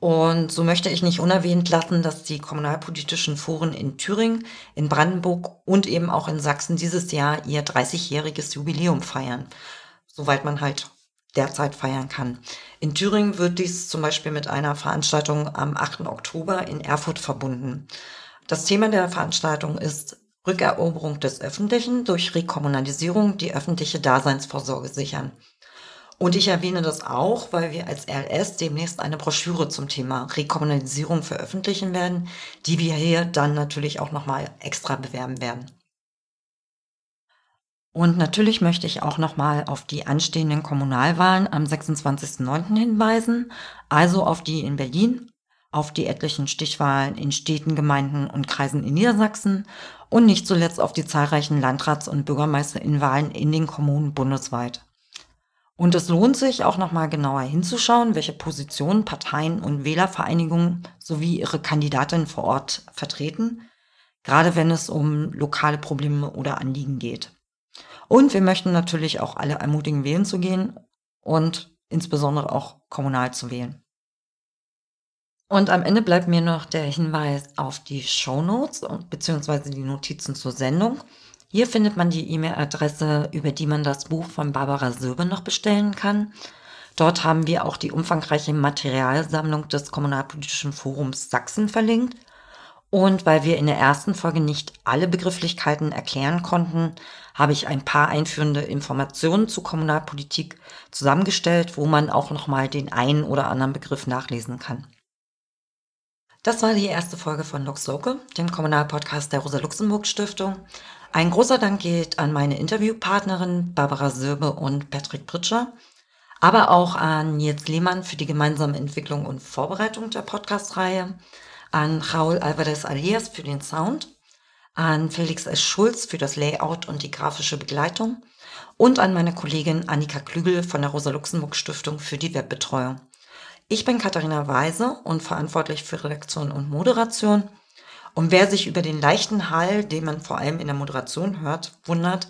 Und so möchte ich nicht unerwähnt lassen, dass die kommunalpolitischen Foren in Thüringen, in Brandenburg und eben auch in Sachsen dieses Jahr ihr 30-jähriges Jubiläum feiern. Soweit man halt derzeit feiern kann. In Thüringen wird dies zum Beispiel mit einer Veranstaltung am 8. Oktober in Erfurt verbunden. Das Thema der Veranstaltung ist Rückeroberung des Öffentlichen durch Rekommunalisierung die öffentliche Daseinsvorsorge sichern. Und ich erwähne das auch, weil wir als RS demnächst eine Broschüre zum Thema Rekommunalisierung veröffentlichen werden, die wir hier dann natürlich auch nochmal extra bewerben werden. Und natürlich möchte ich auch nochmal auf die anstehenden Kommunalwahlen am 26.09. hinweisen, also auf die in Berlin, auf die etlichen Stichwahlen in Städten, Gemeinden und Kreisen in Niedersachsen und nicht zuletzt auf die zahlreichen Landrats- und Bürgermeisterinnenwahlen in den Kommunen bundesweit. Und es lohnt sich auch nochmal genauer hinzuschauen, welche Positionen Parteien und Wählervereinigungen sowie ihre Kandidatinnen vor Ort vertreten, gerade wenn es um lokale Probleme oder Anliegen geht. Und wir möchten natürlich auch alle ermutigen, wählen zu gehen und insbesondere auch kommunal zu wählen. Und am Ende bleibt mir noch der Hinweis auf die Show Notes bzw. die Notizen zur Sendung. Hier findet man die E-Mail-Adresse, über die man das Buch von Barbara Söbe noch bestellen kann. Dort haben wir auch die umfangreiche Materialsammlung des Kommunalpolitischen Forums Sachsen verlinkt. Und weil wir in der ersten Folge nicht alle Begrifflichkeiten erklären konnten, habe ich ein paar einführende Informationen zu Kommunalpolitik zusammengestellt, wo man auch nochmal den einen oder anderen Begriff nachlesen kann. Das war die erste Folge von Lux Local, dem Kommunalpodcast der Rosa-Luxemburg-Stiftung. Ein großer Dank geht an meine Interviewpartnerin Barbara Söbe und Patrick Pritscher, aber auch an Nils Lehmann für die gemeinsame Entwicklung und Vorbereitung der Podcast-Reihe, an Raul Alvarez Alias für den Sound, an Felix S. Schulz für das Layout und die grafische Begleitung und an meine Kollegin Annika Klügel von der Rosa-Luxemburg-Stiftung für die Webbetreuung. Ich bin Katharina Weise und verantwortlich für Redaktion und Moderation. Und wer sich über den leichten Hall, den man vor allem in der Moderation hört, wundert,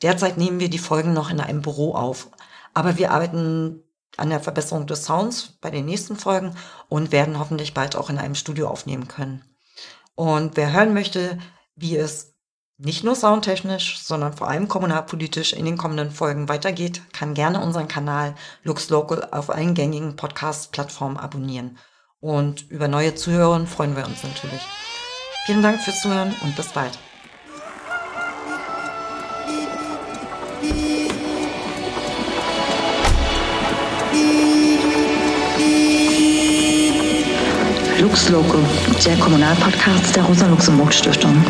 derzeit nehmen wir die Folgen noch in einem Büro auf. Aber wir arbeiten an der Verbesserung des Sounds bei den nächsten Folgen und werden hoffentlich bald auch in einem Studio aufnehmen können. Und wer hören möchte, wie es nicht nur soundtechnisch, sondern vor allem kommunalpolitisch in den kommenden Folgen weitergeht, kann gerne unseren Kanal Lux Local auf allen gängigen Podcast-Plattformen abonnieren. Und über neue Zuhörer freuen wir uns natürlich. Vielen Dank fürs Zuhören und bis bald. Lux Local, der Kommunalpodcast der Rosa-Luxemburg-Stiftung.